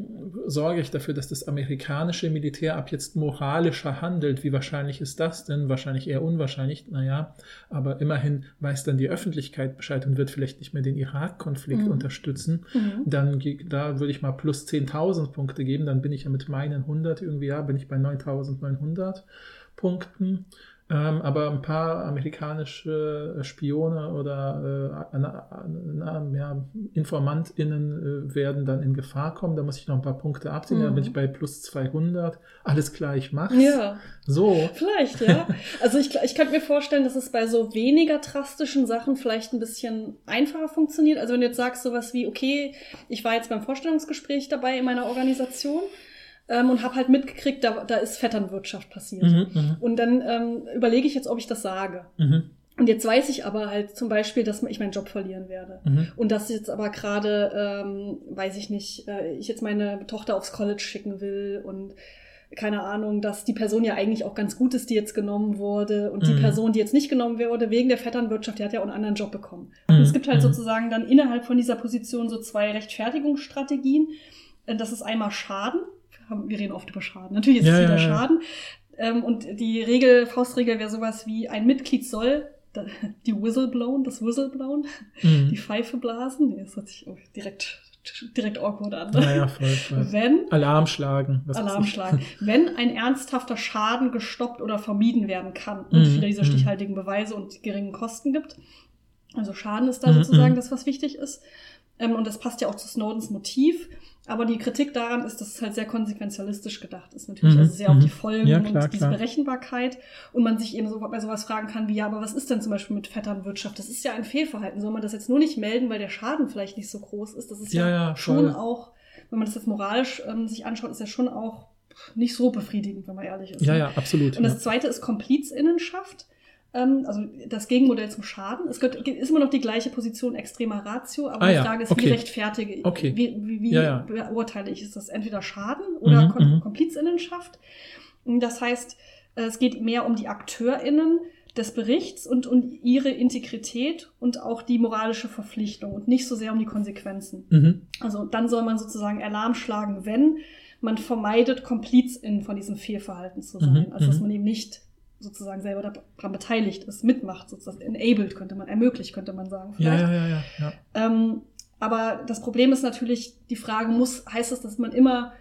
sorge ich dafür, dass das amerikanische Militär ab jetzt moralischer handelt. Wie wahrscheinlich ist das denn? Wahrscheinlich eher unwahrscheinlich, naja. Aber immerhin weiß dann die Öffentlichkeit Bescheid und wird vielleicht nicht mehr den Irak-Konflikt Mhm. unterstützen. Mhm. Dann, da würde ich mal plus 10.000 Punkte geben. Dann bin ich ja mit meinen 100 irgendwie, ja, bin ich bei 9.900 Punkten. Ähm, aber ein paar amerikanische Spione oder äh, na, na, ja, InformantInnen äh, werden dann in Gefahr kommen. Da muss ich noch ein paar Punkte abziehen. Mhm. Dann bin ich bei plus 200. Alles klar, ich mach's. Ja. So. Vielleicht, ja. Also ich, ich könnte mir vorstellen, dass es bei so weniger drastischen Sachen vielleicht ein bisschen einfacher funktioniert. Also wenn du jetzt sagst sowas wie, okay, ich war jetzt beim Vorstellungsgespräch dabei in meiner Organisation ähm, und habe halt mitgekriegt, da, da ist Vetternwirtschaft passiert. Mhm, mhm, Und dann ähm, überlege ich jetzt, ob ich das sage. mhm, Und jetzt weiß ich aber halt zum Beispiel, dass ich meinen Job verlieren werde. mhm. Und dass jetzt aber gerade, ähm, weiß ich nicht, äh, ich jetzt meine Tochter aufs College schicken will und keine Ahnung, dass die Person ja eigentlich auch ganz gut ist, die jetzt genommen wurde. Und die Mhm. Person, die jetzt nicht genommen wurde, wegen der Vetternwirtschaft, die hat ja auch einen anderen Job bekommen. Mhm. Und es gibt halt Mhm. sozusagen dann innerhalb von dieser Position so zwei Rechtfertigungsstrategien. Äh, Das ist einmal Schaden. Wir haben- Wir reden oft über Schaden. Natürlich ist Ja, es wieder ja. Schaden. Ähm, Und die Regel, Faustregel wäre sowas wie, ein Mitglied soll die Whistleblown, das Whistleblown, Mhm. die Pfeife blasen. Nee, das hört sich oh, direkt, direkt awkward an. Naja, voll, voll. Wenn, Alarm schlagen. Alarm schlagen, wenn ein ernsthafter Schaden gestoppt oder vermieden werden kann und Mhm, wieder diese mhm. stichhaltigen Beweise und geringen Kosten gibt. Also Schaden ist da Mhm, sozusagen mhm. das, was wichtig ist. Ähm, und das passt ja auch zu Snowdens Motiv. Aber die Kritik daran ist, dass es halt sehr konsequenzialistisch gedacht ist. Natürlich Mhm, also sehr auf mhm. die Folgen Ja, klar, und diese klar. Berechenbarkeit. Und man sich eben so bei sowas fragen kann wie, ja, aber was ist denn zum Beispiel mit Vetternwirtschaft? Das ist ja ein Fehlverhalten. Soll man das jetzt nur nicht melden, weil der Schaden vielleicht nicht so groß ist? Das ist ja, Ja, ja, schon auch, wenn man das jetzt moralisch ähm, sich anschaut, ist ja schon auch nicht so befriedigend, wenn man ehrlich ist. Ja, ne? ja, absolut. Und das zweite ist Komplizinnenschaft. Ähm, also das Gegenmodell zum Schaden. Es ist immer noch die gleiche Position extremer Ratio, aber Ah, die ja, Frage ist, okay. wie rechtfertige ich, Okay. wie, wie, wie Ja, ja. beurteile ich? Ist das entweder Schaden oder Mhm, Kom mhm. Komplizinnenschaft? Das heißt, äh, es geht mehr um die AkteurInnen des Berichts und um ihre Integrität und auch die moralische Verpflichtung und nicht so sehr um die Konsequenzen. Mhm. Also dann soll man sozusagen Alarm schlagen, wenn man vermeidet, KomplizInnen von diesem Fehlverhalten zu sein. Mhm, Also dass mhm. man eben nicht sozusagen selber daran beteiligt ist, mitmacht, sozusagen enabled könnte man, ermöglicht könnte man sagen. Ja, Vielleicht. ja, ja, ja, ja. Ähm, aber das Problem ist natürlich die Frage, muss, heißt es, dass man immer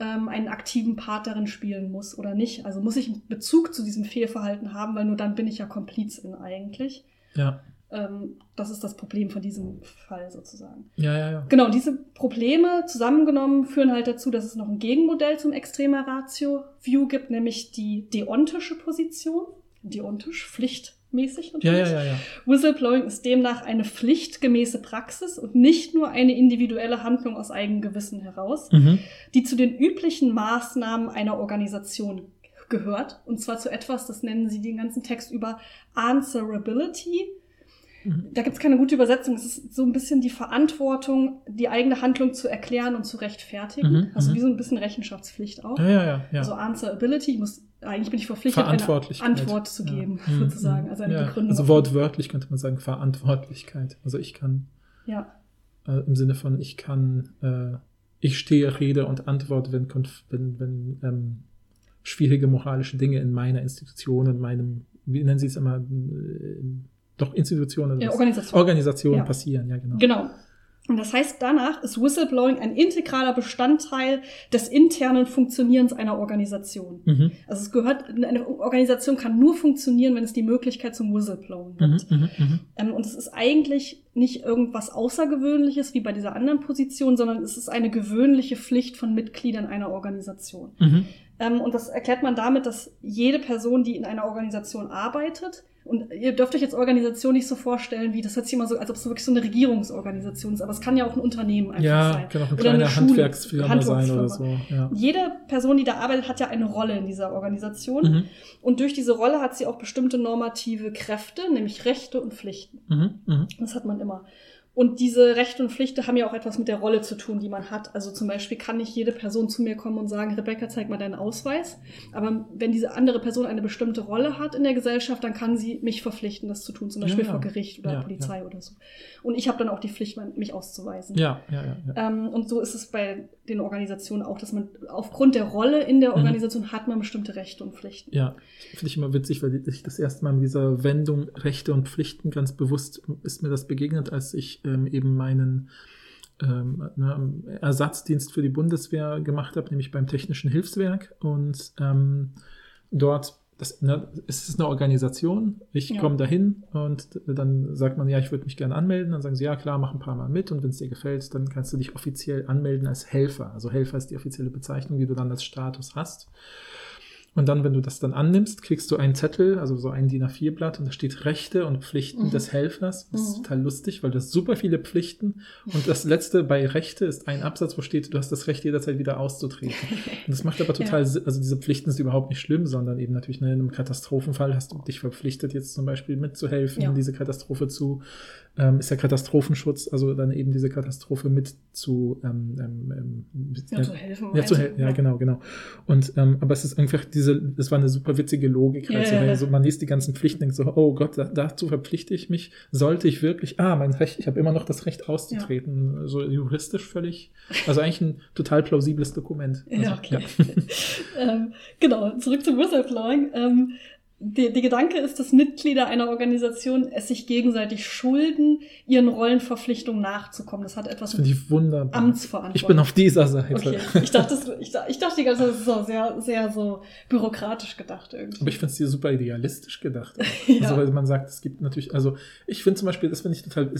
ähm, einen aktiven Part darin spielen muss oder nicht? Also muss ich einen Bezug zu diesem Fehlverhalten haben, weil nur dann bin ich ja Komplizin eigentlich. Ja, Ähm, das ist das Problem von diesem Fall sozusagen. ja, ja, ja. Genau, diese Probleme zusammengenommen führen halt dazu, dass es noch ein Gegenmodell zum Extremer Ratio View gibt, nämlich die deontische Position. Deontisch, pflichtmäßig Ja, natürlich. ja, ja, ja. Whistleblowing ist demnach eine pflichtgemäße Praxis und nicht nur eine individuelle Handlung aus eigenem Gewissen heraus, Mhm. die zu den üblichen Maßnahmen einer Organisation gehört. Und zwar zu etwas, das nennen sie den ganzen Text über Answerability. Mhm. Da gibt es keine gute Übersetzung. Es ist so ein bisschen die Verantwortung, die eigene Handlung zu erklären und zu rechtfertigen. Mhm, also mhm. wie so ein bisschen Rechenschaftspflicht auch. Ja, ja, ja. ja. Also Answerability, ich muss, eigentlich bin ich verpflichtet, eine. Antwort zu geben, Ja. Mhm, sozusagen. mhm. Also eine ja. Begründung. Also wortwörtlich könnte man sagen Verantwortlichkeit. Also ich kann Ja. äh, im Sinne von ich kann, äh, ich stehe Rede und Antwort, wenn, wenn, wenn ähm, schwierige moralische Dinge in meiner Institution, in meinem, wie nennen Sie es immer, äh, doch Institutionen, Ja, was? Organisation. Organisationen Ja. passieren, ja genau. Genau. Und das heißt, danach ist Whistleblowing ein integraler Bestandteil des internen Funktionierens einer Organisation. Mhm. Also es gehört, eine Organisation kann nur funktionieren, wenn es die Möglichkeit zum Whistleblowing gibt. mhm, mhm. Ähm, und es ist eigentlich nicht irgendwas Außergewöhnliches wie bei dieser anderen Position, sondern es ist eine gewöhnliche Pflicht von Mitgliedern einer Organisation. Mhm. Ähm, und das erklärt man damit, dass jede Person, die in einer Organisation arbeitet, und ihr dürft euch jetzt Organisation nicht so vorstellen, wie das hört sich immer so, als ob es wirklich so eine Regierungsorganisation ist, aber es kann ja auch ein Unternehmen einfach Ja, sein. kann auch eine Oder kleine eine Schule, Handwerksfirma sein oder Handwerksfirma. so. Ja. Jede Person, die da arbeitet, hat ja eine Rolle in dieser Organisation. Mhm. Und durch diese Rolle hat sie auch bestimmte normative Kräfte, nämlich Rechte und Pflichten. Mhm. Mhm. Das hat man immer. Und diese Rechte und Pflichten haben ja auch etwas mit der Rolle zu tun, die man hat. Also zum Beispiel kann nicht jede Person zu mir kommen und sagen, Rebecca, zeig mal deinen Ausweis. Aber wenn diese andere Person eine bestimmte Rolle hat in der Gesellschaft, dann kann sie mich verpflichten, das zu tun, zum Beispiel Ja, ja. vor Gericht oder Ja, Polizei oder so. Und ich habe dann auch die Pflicht, mich auszuweisen. Ja, ja, ja. ja. Ähm, und so ist es bei den Organisationen auch, dass man aufgrund der Rolle in der Mhm. Organisation hat man bestimmte Rechte und Pflichten. Ja, finde ich immer witzig, weil ich das erste Mal mit dieser Wendung Rechte und Pflichten ganz bewusst ist mir das begegnet, als ich ähm, eben meinen ähm, ne, Ersatzdienst für die Bundeswehr gemacht habe, nämlich beim Technischen Hilfswerk. Und ähm, dort, das, ne, es ist eine Organisation, ich Ja. komme dahin und dann sagt man, ja, ich würde mich gerne anmelden. Dann sagen sie, ja klar, mach ein paar Mal mit und wenn es dir gefällt, dann kannst du dich offiziell anmelden als Helfer. Also Helfer ist die offizielle Bezeichnung, die du dann als Status hast. Und dann, wenn du das dann annimmst, kriegst du einen Zettel, also so ein DIN A4-Blatt und da steht Rechte und Pflichten Mhm. des Helfers. Das ist Mhm. total lustig, weil du hast super viele Pflichten. Und das letzte bei Rechte ist ein Absatz, wo steht, du hast das Recht jederzeit wieder auszutreten. Und das macht aber total Sinn. Also diese Pflichten sind überhaupt nicht schlimm, sondern eben natürlich ne, in einem Katastrophenfall hast du dich verpflichtet, jetzt zum Beispiel mitzuhelfen, Ja. diese Katastrophe zu, ähm, ist ja Katastrophenschutz, also dann eben diese Katastrophe mit zu, ähm, ähm, ähm, Ja, äh, zu helfen. ja, zu Also, hel- ja, genau, genau. Und ähm, aber es ist einfach diese, es war eine super witzige Logik, halt Ja, so, ja, wenn ja. so, man liest die ganzen Pflichten, denkt so, oh Gott, da, dazu verpflichte ich mich, sollte ich wirklich, ah, mein Recht, ich habe immer noch das Recht auszutreten, so juristisch völlig, also eigentlich ein total plausibles Dokument. Also, Ja, okay. ähm, genau, zurück zum Whistleblowing. Der, der Gedanke ist, dass Mitglieder einer Organisation es sich gegenseitig schulden, ihren Rollenverpflichtungen nachzukommen. Das hat etwas wunderbar. Amtsverantwortung. Ich bin auf dieser Seite. Okay, ich dachte, das- ich, ich dachte die ganze Zeit, das ist so sehr, sehr so bürokratisch gedacht irgendwie. Aber ich finde es dir super idealistisch gedacht. Ja. Also, weil man sagt, es gibt natürlich, also ich finde zum Beispiel, das finde ich total,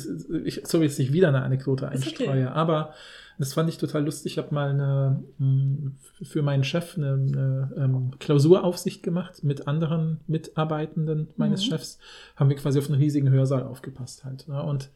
ich, sorry, dass ich wieder eine Anekdote Ist okay. einstreue, aber das fand ich total lustig. Ich habe mal eine, mh, für meinen Chef eine, eine ähm, Klausuraufsicht gemacht mit anderen Mitarbeitenden meines Mhm. Chefs. Haben wir quasi auf einen riesigen Hörsaal aufgepasst halt. Ne? Und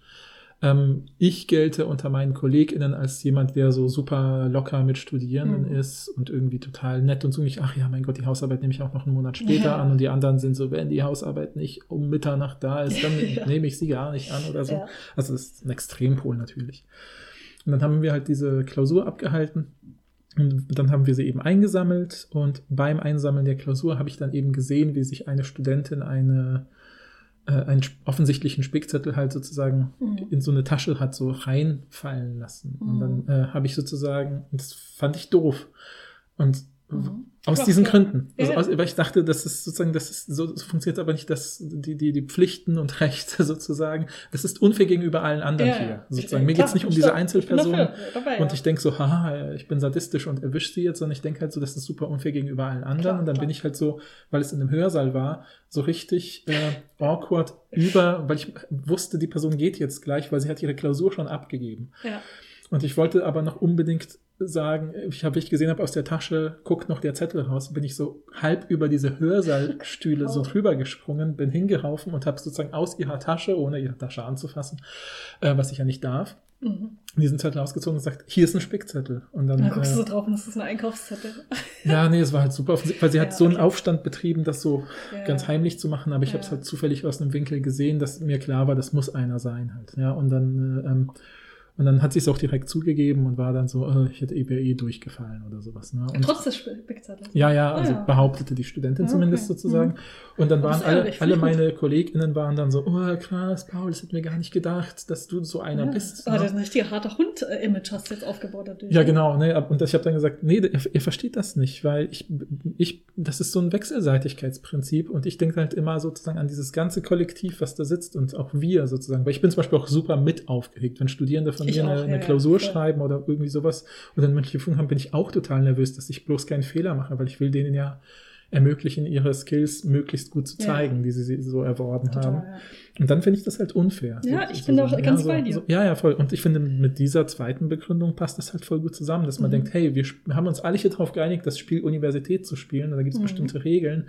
ähm, ich gelte unter meinen KollegInnen als jemand, der so super locker mit Studierenden Mhm. ist und irgendwie total nett und so nicht, ach ja, mein Gott, die Hausarbeit nehme ich auch noch einen Monat später Ja. an und die anderen sind so, wenn die Hausarbeit nicht um Mitternacht da ist, dann Ja. nehme ich sie gar nicht an oder so. Ja. Also das ist ein Extrempol natürlich. Und dann haben wir halt diese Klausur abgehalten und dann haben wir sie eben eingesammelt und beim Einsammeln der Klausur habe ich dann eben gesehen, wie sich eine Studentin eine äh, einen offensichtlichen Spickzettel halt sozusagen Mhm. in so eine Tasche hat so reinfallen lassen. Und dann Mhm. äh, habe ich sozusagen, das fand ich doof. Und Mhm. Aus diesen ja. Gründen. Also Ja, aus, weil ich dachte, das ist sozusagen, das ist so, so funktioniert aber nicht, dass die, die, die Pflichten und Rechte sozusagen, das ist unfair gegenüber allen anderen Ja, hier. Sozusagen. Mir Klar, geht es nicht um diese Einzelperson. dafür. Dabei, Und ich denke so, haha, ich bin sadistisch und erwische sie jetzt, sondern ich denke halt so, das ist super unfair gegenüber allen anderen. Klar, und dann klar. bin ich halt so, weil es in einem Hörsaal war, so richtig äh, awkward über, weil ich wusste, die Person geht jetzt gleich, weil sie hat ihre Klausur schon abgegeben. ja. Und ich wollte aber noch unbedingt sagen, ich habe, ich gesehen habe, aus der Tasche guckt noch der Zettel raus, bin ich so halb über diese Hörsaalstühle so Oh. drüber gesprungen, bin hingeraufen und habe sozusagen aus ihrer Tasche, ohne ihre Tasche anzufassen, äh, was ich ja nicht darf, Mhm. diesen Zettel ausgezogen und gesagt, hier ist ein Spickzettel. Und dann, Da guckst du so äh, drauf und das ist ein Einkaufszettel. ja, nee, es war halt super, offensichtlich, weil sie hat Ja, so einen. Aufstand betrieben, das so Ja. ganz heimlich zu machen, aber ich Ja. habe es halt zufällig aus einem Winkel gesehen, dass mir klar war, das muss einer sein halt. Ja, und dann, äh, ähm, und dann hat sie es auch direkt zugegeben und war dann so, äh, ich hätte EBE durchgefallen oder sowas. Ne? Und Trotz des Spickzettels. ja, ja, Ah, also ja. behauptete die Studentin zumindest okay. sozusagen. Und dann Aber waren alle, alle meine KollegInnen waren dann so, oh krass, Paul, das hätten wir gar nicht gedacht, dass du so einer Ja. bist. Ah, ne? das ist ein richtiger harter Hund-Image hast du jetzt aufgebaut dadurch. Ja, genau. Ne? Und ich habe dann gesagt, nee, ihr, ihr versteht das nicht, weil ich, ich, das ist so ein Wechselseitigkeitsprinzip und ich denke halt immer sozusagen an dieses ganze Kollektiv, was da sitzt und auch wir sozusagen. Weil ich bin zum Beispiel auch super mit aufgeregt, wenn Studierende von Ich mir auch, eine, ja, eine ja, Klausur voll. schreiben oder irgendwie sowas oder eine mündliche Prüfung haben, bin ich auch total nervös, dass ich bloß keinen Fehler mache, weil ich will denen ja ermöglichen, ihre Skills möglichst gut zu Ja. zeigen, die sie so erworben Total, haben. ja. Und dann finde ich das halt unfair. Ja, ich bin da auch ganz ja, bei dir. So, ja, ja, voll. Und ich finde, mit dieser zweiten Begründung passt das halt voll gut zusammen, dass man Mhm. denkt, hey, wir haben uns alle hier drauf geeinigt, das Spiel Universität zu spielen. Und da gibt es Mhm. bestimmte Regeln.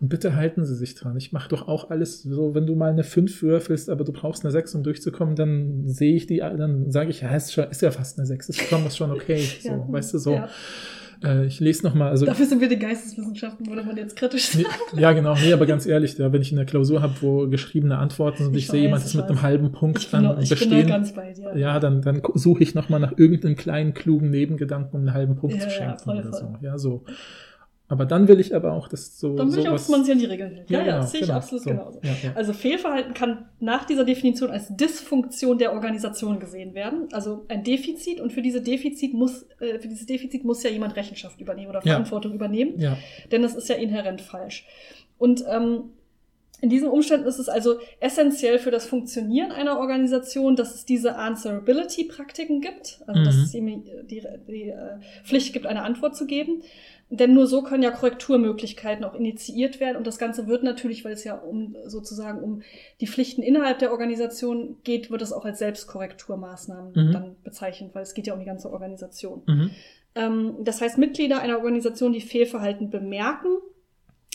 Und bitte halten Sie sich dran. Ich mache doch auch alles so, wenn du mal eine 5 würfelst, aber du brauchst eine 6, um durchzukommen, dann sehe ich die, dann sage ich, ja, ist, schon, ist ja fast eine 6. Ist schon, ist schon okay. So, Ja. weißt du, so. Ja. Äh, ich lese nochmal, also Dafür sind wir die Geisteswissenschaften, würde man jetzt kritisch Nee, sagen. ja, genau. Nee, aber ganz ehrlich, ja, wenn ich eine Klausur habe, wo geschriebene Antworten sind und ich, Ich sehe, weiß, jemand ich ist mit einem halben Punkt Ich bin, dann da- ich bin ganz bei dir. ja, dann, dann suche ich nochmal nach irgendeinem kleinen, klugen Nebengedanken, um einen halben Punkt Ja, zu ja, schenken voll, oder voll. so. Ja, so. Aber dann will ich aber auch, dass so. Dann will ich auch, dass man sich an die Regeln hält. Ja, ja, genau, das sehe ich genau, absolut so. genauso. Ja, ja. Also Fehlverhalten kann nach dieser Definition als Dysfunktion der Organisation gesehen werden. Also ein Defizit und für diese Defizit muss, äh, für dieses Defizit muss ja jemand Rechenschaft übernehmen oder Ja. Verantwortung übernehmen, ja, denn das ist ja inhärent falsch. Und ähm, in diesen Umständen ist es also essentiell für das Funktionieren einer Organisation, dass es diese Answerability-Praktiken gibt, also dass Mhm. es ihm die, die äh, Pflicht gibt, eine Antwort zu geben. Denn nur so können ja Korrekturmöglichkeiten auch initiiert werden. Und das Ganze wird natürlich, weil es ja um sozusagen um die Pflichten innerhalb der Organisation geht, wird es auch als Selbstkorrekturmaßnahmen Mhm. dann bezeichnet, weil es geht ja um die ganze Organisation. mhm. Ähm, das heißt, Mitglieder einer Organisation, die Fehlverhalten bemerken,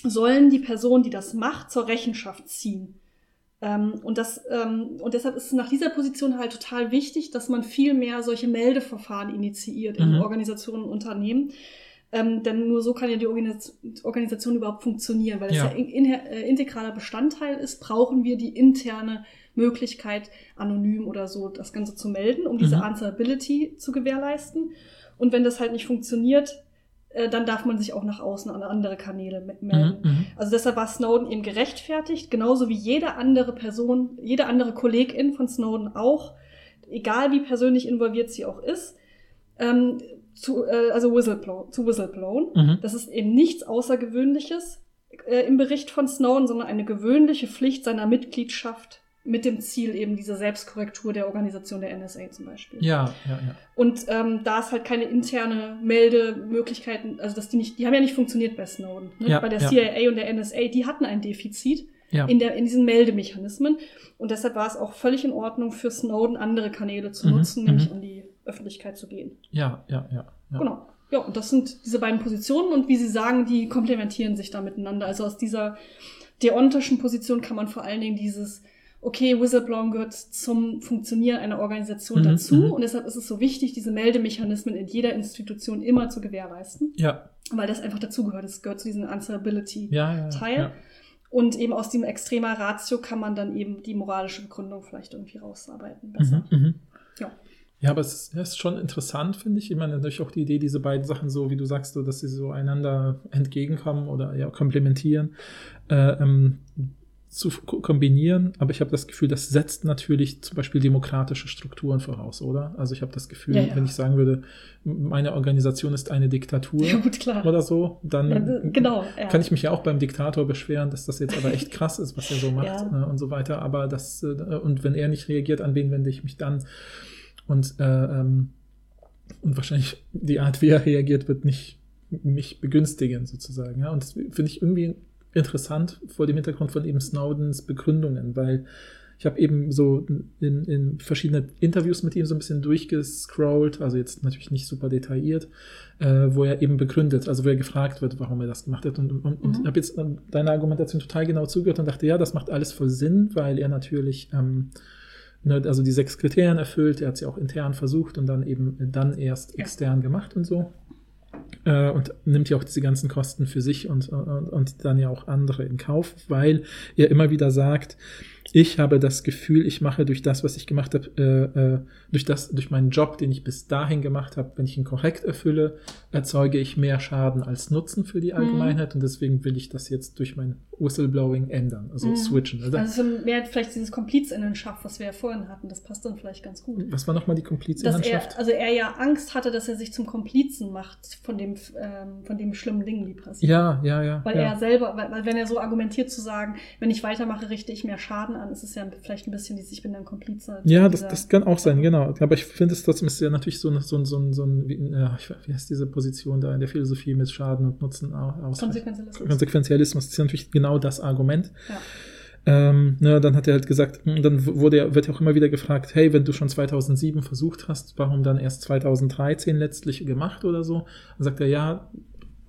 sollen die Person, die das macht, zur Rechenschaft ziehen. Ähm, und, das, ähm, und deshalb ist es nach dieser Position halt total wichtig, dass man viel mehr solche Meldeverfahren initiiert in Mhm. Organisationen und Unternehmen. Ähm, denn nur so kann ja die Organis Organisation überhaupt funktionieren. Weil es Ja. ja, in, in, äh, integraler Bestandteil ist, brauchen wir die interne Möglichkeit, anonym oder so das Ganze zu melden, um diese Mhm. Answerability zu gewährleisten. Und wenn das halt nicht funktioniert, äh, dann darf man sich auch nach außen an andere Kanäle me- melden. Mhm, mhm. Also deshalb war Snowden eben gerechtfertigt, genauso wie jede andere Person, jede andere Kollegin von Snowden auch, egal wie persönlich involviert sie auch ist, ähm, zu, äh, also Whistleblow, zu Whistleblowen. Mhm. Das ist eben nichts Außergewöhnliches äh, im Bericht von Snowden, sondern eine gewöhnliche Pflicht seiner Mitgliedschaft mit dem Ziel eben diese Selbstkorrektur der Organisation der NSA zum Beispiel. Ja, ja, ja. Und ähm, da ist halt keine interne Meldemöglichkeiten, also dass die nicht, die haben ja nicht funktioniert bei Snowden. Ne? Ja, bei der ja. CIA und der NSA, die hatten ein Defizit ja. in, der, in diesen Meldemechanismen. Und deshalb war es auch völlig in Ordnung für Snowden, andere Kanäle zu Mhm, nutzen, nämlich mhm. an die Öffentlichkeit zu gehen. ja, ja, ja, ja. Genau. Ja, und das sind diese beiden Positionen und wie Sie sagen, die komplementieren sich da miteinander. Also aus dieser deontischen Position kann man vor allen Dingen dieses, okay, Whistleblowing gehört zum Funktionieren einer Organisation Mhm, dazu mhm. und deshalb ist es so wichtig, diese Meldemechanismen in jeder Institution immer zu gewährleisten, Ja, weil das einfach dazugehört. Es gehört zu diesem Answerability. ja, ja. Ja. Und eben aus dem extremer Ratio kann man dann eben die moralische Begründung vielleicht irgendwie rausarbeiten. Besser. Mhm, mhm. Ja. Ja, aber es ist, schon interessant, finde ich. Ich meine, natürlich auch die Idee, diese beiden Sachen so, wie du sagst, so, dass sie so einander entgegenkommen oder ja, komplementieren, äh, ähm, zu ko- kombinieren. Aber ich habe das Gefühl, das setzt natürlich zum Beispiel demokratische Strukturen voraus, oder? Also ich habe das Gefühl, Ja, ja. wenn ich sagen würde, meine Organisation ist eine Diktatur Ja, gut, klar. oder so, dann genau. Kann ich mich ja auch beim Diktator beschweren, dass das jetzt aber echt krass ist, was er so macht ne, und so weiter. Aber das, äh, und wenn er nicht reagiert, an wen wende ich mich dann? Und, äh, ähm, und wahrscheinlich die Art, wie er reagiert, wird nicht mich begünstigen, sozusagen. Ja? Und das finde ich irgendwie interessant vor dem Hintergrund von eben Snowdens Begründungen, weil ich habe eben so in, in verschiedenen Interviews mit ihm so ein bisschen durchgescrollt, also jetzt natürlich nicht super detailliert, äh, wo er eben begründet, also wo er gefragt wird, warum er das gemacht hat. Und, und, und Mhm. habe jetzt ähm, deiner Argumentation total genau zugehört und dachte, ja, das macht alles voll Sinn, weil er natürlich ähm, ne, also die sechs Kriterien erfüllt, er hat sie auch intern versucht und dann eben dann erst extern gemacht und so. Äh, und nimmt ja auch diese ganzen Kosten für sich und, und, und dann ja auch andere in Kauf, weil er immer wieder sagt, ich habe das Gefühl, ich mache durch das, was ich gemacht habe, äh, äh, durch das, durch meinen Job, den ich bis dahin gemacht habe, wenn ich ihn korrekt erfülle, erzeuge ich mehr Schaden als Nutzen für die Allgemeinheit und deswegen will ich das jetzt durch mein Whistleblowing ändern, also Mhm. switchen. Also, Also so mehr vielleicht dieses Komplizinnenschaft, was wir ja vorhin hatten, das passt dann vielleicht ganz gut. was war nochmal die Komplizinnenschaft? er, also er ja Angst hatte, dass er sich zum Komplizen macht von dem, ähm, von dem schlimmen Dingen, die passieren. Ja, ja, ja. Weil ja. er selber, weil, weil wenn er so argumentiert zu sagen, wenn ich weitermache, richte ich mehr Schaden an, ist es ja vielleicht ein bisschen dieses, ich bin dann Komplize. Ja, das, das kann auch sein, genau. Aber ich finde es trotzdem ist ja natürlich so ein, so ein, so ein, so ein wie, wie heißt diese Position da in der Philosophie mit Schaden und Nutzen au- aus. Konsequenzialismus. Konsequenzialismus ist ja natürlich genau das Argument. Ja. Ähm, ne, dann hat er halt gesagt, dann wurde er, wird ja auch immer wieder gefragt, hey, wenn du schon 2007 versucht hast, warum dann erst 2013 letztlich gemacht oder so? Dann sagt er, ja,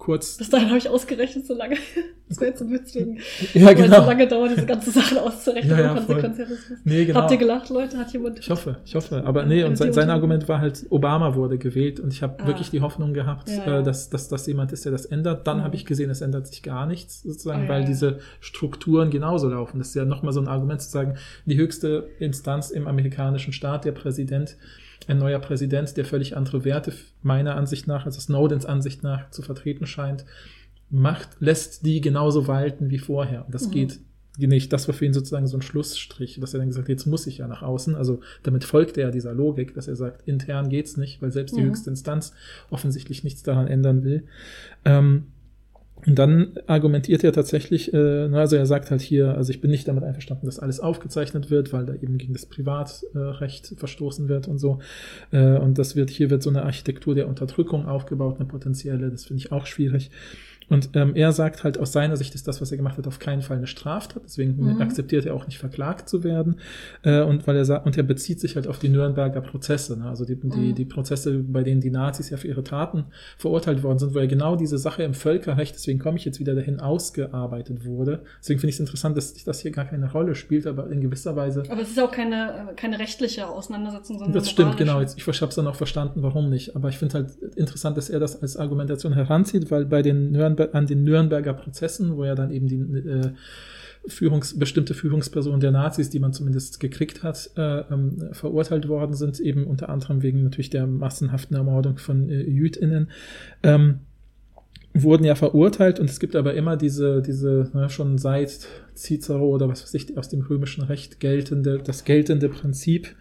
kurz, Bis dahin habe ich ausgerechnet, so lange. Das wäre jetzt so witzig. ja, Weil es so genau. lange dauert, diese ganzen Sachen auszurechnen. Ja, ja. Konsequenzialismus. Nee, genau. Habt ihr gelacht, Leute? Hat jemand. Ich hoffe, ich hoffe. Aber nee, und sein, sein. Argument war halt, Obama wurde gewählt und ich habe Ah. wirklich die Hoffnung gehabt, Ja, ja. Äh, dass, dass das jemand ist, der das ändert. Dann Mhm. habe ich gesehen, es ändert sich gar nichts, sozusagen, ja, weil diese Strukturen genauso laufen. Das ist ja nochmal so ein Argument zu sagen, die höchste Instanz im amerikanischen Staat, der Präsident, ein neuer Präsident, der völlig andere Werte meiner Ansicht nach, also Snowdens Ansicht nach, zu vertreten scheint, macht, lässt die genauso walten wie vorher. Und das Mhm. geht nicht. Das war für ihn sozusagen so ein Schlussstrich, dass er dann gesagt hat, jetzt muss ich ja nach außen. Also damit folgt er dieser Logik, dass er sagt, intern geht's nicht, weil selbst die Mhm. höchste Instanz offensichtlich nichts daran ändern will. Ähm, und dann argumentiert er tatsächlich, äh, na, also er sagt halt hier, also ich bin nicht damit einverstanden, dass alles aufgezeichnet wird, weil da eben gegen das Privatrecht verstoßen wird und so. Äh, und das wird, hier wird so eine Architektur der Unterdrückung aufgebaut, eine potenzielle, das finde ich auch schwierig. Und ähm, er sagt halt, aus seiner Sicht ist das, was er gemacht hat, auf keinen Fall eine Straftat. Deswegen mhm. akzeptiert er auch nicht verklagt zu werden. Äh, und weil er sagt, und er bezieht sich halt auf die Nürnberger Prozesse, ne? also die, mhm. die, die Prozesse, bei denen die Nazis ja für ihre Taten verurteilt worden sind, wo er genau diese Sache im Völkerrecht, deswegen komme ich jetzt wieder dahin, ausgearbeitet wurde. Deswegen finde ich es interessant, dass das hier gar keine Rolle spielt, aber in gewisser Weise. Aber es ist auch keine, keine rechtliche Auseinandersetzung, sondern. Das stimmt, genau. Ich, ich habe es dann auch verstanden, warum nicht. Aber ich finde halt interessant, dass er das als Argumentation heranzieht, weil bei den An den Nürnberger Prozessen, wo ja dann eben die äh, Führungs bestimmte Führungspersonen der Nazis, die man zumindest gekriegt hat, äh, ähm, verurteilt worden sind, eben unter anderem wegen natürlich der massenhaften Ermordung von äh, JüdInnen. Ähm, wurden ja verurteilt und es gibt aber immer diese, diese ne, schon seit Cicero oder was weiß ich, aus dem römischen Recht geltende, das geltende Prinzip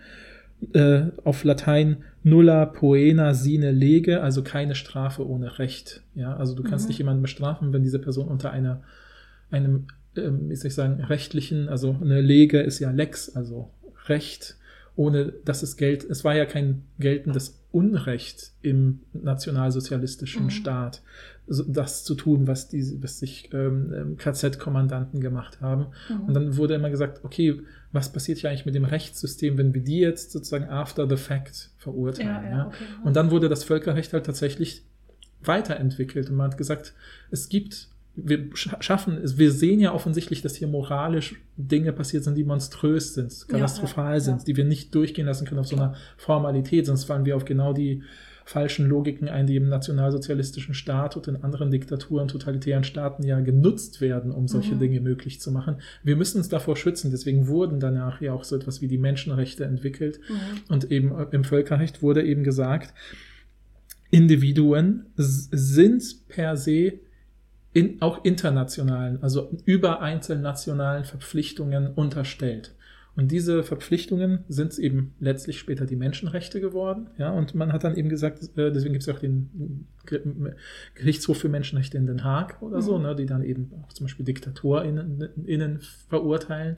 äh, auf Latein nulla poena sine lege, also keine Strafe ohne Recht. Ja, also du kannst mhm. nicht jemanden bestrafen, wenn diese Person unter einer, einem, ähm, wie soll ich sagen, rechtlichen, also eine Lege ist ja Lex, also Recht, ohne dass es Geld, es war ja kein geltendes Unrecht im nationalsozialistischen mhm. Staat, das zu tun, was die, was sich ähm, ähm KZ-Kommandanten gemacht haben. Mhm. Und dann wurde immer gesagt, okay, was passiert hier eigentlich mit dem Rechtssystem, wenn wir die jetzt sozusagen after the fact verurteilen? Ja, ja, okay. Und dann wurde das Völkerrecht halt tatsächlich weiterentwickelt und man hat gesagt, es gibt wir schaffen es, wir sehen ja offensichtlich, dass hier moralisch Dinge passiert sind, die monströs sind, katastrophal ja, sind, die wir nicht durchgehen lassen können auf so einer Formalität, sonst fallen wir auf genau die falschen Logiken ein, die im nationalsozialistischen Staat und in anderen Diktaturen, totalitären Staaten ja genutzt werden, um solche mhm. Dinge möglich zu machen. Wir müssen uns davor schützen. Deswegen wurden danach ja auch so etwas wie die Menschenrechte entwickelt. Mhm. Und eben äh, im Völkerrecht wurde eben gesagt, Individuen sind per se in, auch internationalen, also über einzelnationalen Verpflichtungen unterstellt. Und diese Verpflichtungen sind eben letztlich später die Menschenrechte geworden. Ja, und man hat dann eben gesagt, äh, deswegen gibt es auch den Gerichtshof für Menschenrechte in Den Haag oder so, mhm. ne, die dann eben auch zum Beispiel DiktatorInnen verurteilen,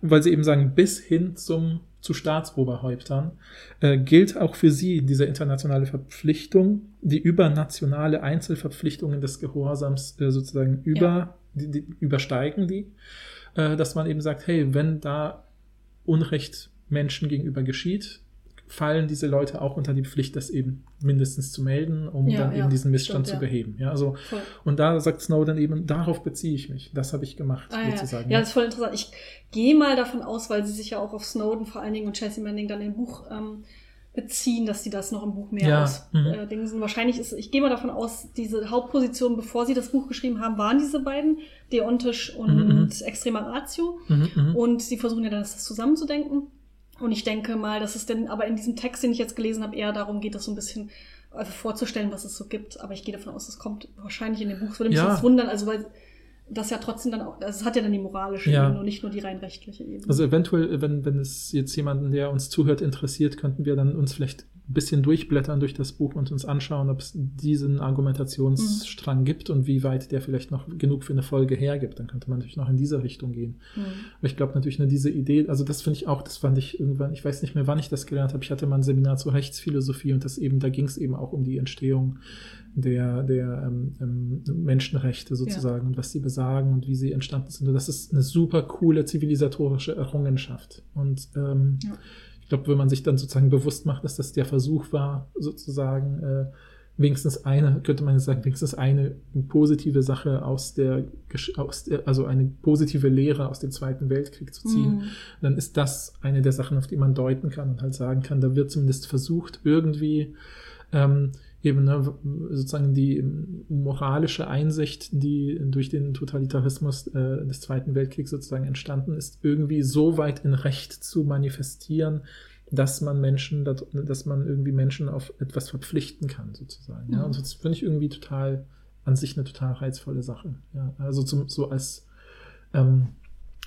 weil sie eben sagen, bis hin zum zu Staatsoberhäuptern äh, gilt auch für sie diese internationale Verpflichtung, die übernationale Einzelverpflichtungen des Gehorsams äh, sozusagen über, ja. die, die, übersteigen die, äh, dass man eben sagt, hey, wenn da Unrecht Menschen gegenüber geschieht, fallen diese Leute auch unter die Pflicht, das eben mindestens zu melden, um ja, dann ja, eben diesen Missstand stimmt, zu beheben. Ja, also, voll. und da sagt Snowden eben, darauf beziehe ich mich. Das habe ich gemacht, ah, sozusagen. Ja. ja, das ist voll interessant. Ich gehe mal davon aus, weil sie sich ja auch auf Snowden vor allen Dingen und Chelsea Manning dann im Buch ähm, beziehen, dass sie das noch im Buch mehr ja, ausdingsen. Mhm. Äh, Wahrscheinlich ist, ich gehe mal davon aus, diese Hauptpositionen, bevor sie das Buch geschrieben haben, waren diese beiden, Deontisch und mhm, mhm. Extrema Ratio. Mhm, mhm, und sie versuchen ja dann das zusammenzudenken. Und ich denke mal, dass es denn aber in diesem Text, den ich jetzt gelesen habe, eher darum geht, das so ein bisschen also vorzustellen, was es so gibt. Aber ich gehe davon aus, es kommt wahrscheinlich in dem Buch. Es würde mich ja. jetzt wundern, also weil das ja trotzdem dann auch, also es hat ja dann die moralische ja. Ebene und nicht nur die rein rechtliche Ebene. Also eventuell, wenn, wenn es jetzt jemanden, der uns zuhört, interessiert, könnten wir dann uns vielleicht ein bisschen durchblättern durch das Buch und uns anschauen, ob es diesen Argumentationsstrang mhm. gibt und wie weit der vielleicht noch genug für eine Folge hergibt. Dann könnte man natürlich noch in diese Richtung gehen. Mhm. Aber ich glaube natürlich nur diese Idee, also das finde ich auch, das fand ich irgendwann, ich weiß nicht mehr, wann ich das gelernt habe. Ich hatte mal ein Seminar zur Rechtsphilosophie und das eben, da ging es eben auch um die Entstehung der, der ähm, ähm, Menschenrechte sozusagen ja. und was sie besagen und wie sie entstanden sind. Und das ist eine super coole zivilisatorische Errungenschaft. Und ähm, ja. Ich glaube, wenn man sich dann sozusagen bewusst macht, dass das der Versuch war, sozusagen äh, wenigstens eine, könnte man sagen, wenigstens eine positive Sache aus der, aus der, also eine positive Lehre aus dem Zweiten Weltkrieg zu ziehen, mhm. dann ist das eine der Sachen, auf die man deuten kann und halt sagen kann, da wird zumindest versucht, irgendwie ähm, eben ne, sozusagen die moralische Einsicht, die durch den Totalitarismus äh, des Zweiten Weltkriegs sozusagen entstanden ist, irgendwie so weit in Recht zu manifestieren, dass man Menschen, dass man irgendwie Menschen auf etwas verpflichten kann, sozusagen. Ja, und das finde ich irgendwie total an sich eine total reizvolle Sache. Ja, also zum, so als ähm,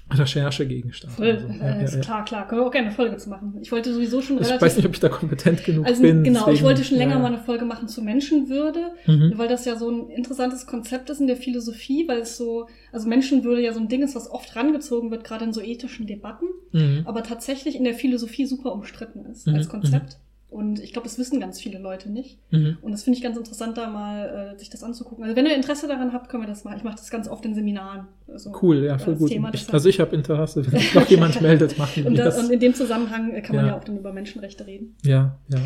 Recherchegegenstand. Voll, also. ja, äh, ja, klar, klar. Können wir auch gerne eine Folge zu machen. Ich wollte sowieso schon relativ... Ich weiß nicht, ob ich da kompetent genug also, bin. Genau, deswegen, ich wollte schon länger ja. mal eine Folge machen zu Menschenwürde, mhm. weil das ja so ein interessantes Konzept ist in der Philosophie, weil es so, also Menschenwürde ja so ein Ding ist, was oft rangezogen wird, gerade in so ethischen Debatten, mhm. aber tatsächlich in der Philosophie super umstritten ist mhm. als Konzept. Und ich glaube, das wissen ganz viele Leute nicht. Mhm. Und das finde ich ganz interessant, da mal äh, sich das anzugucken. Also wenn ihr Interesse daran habt, können wir das machen. Ich mache das ganz oft in Seminaren. Also, Cool, ja, voll gut. Thema, Ich, also ich habe Interesse, wenn sich noch jemand meldet, machen wir und, da, das. und in dem Zusammenhang äh, kann man Ja. ja auch dann über Menschenrechte reden. Ja, ja.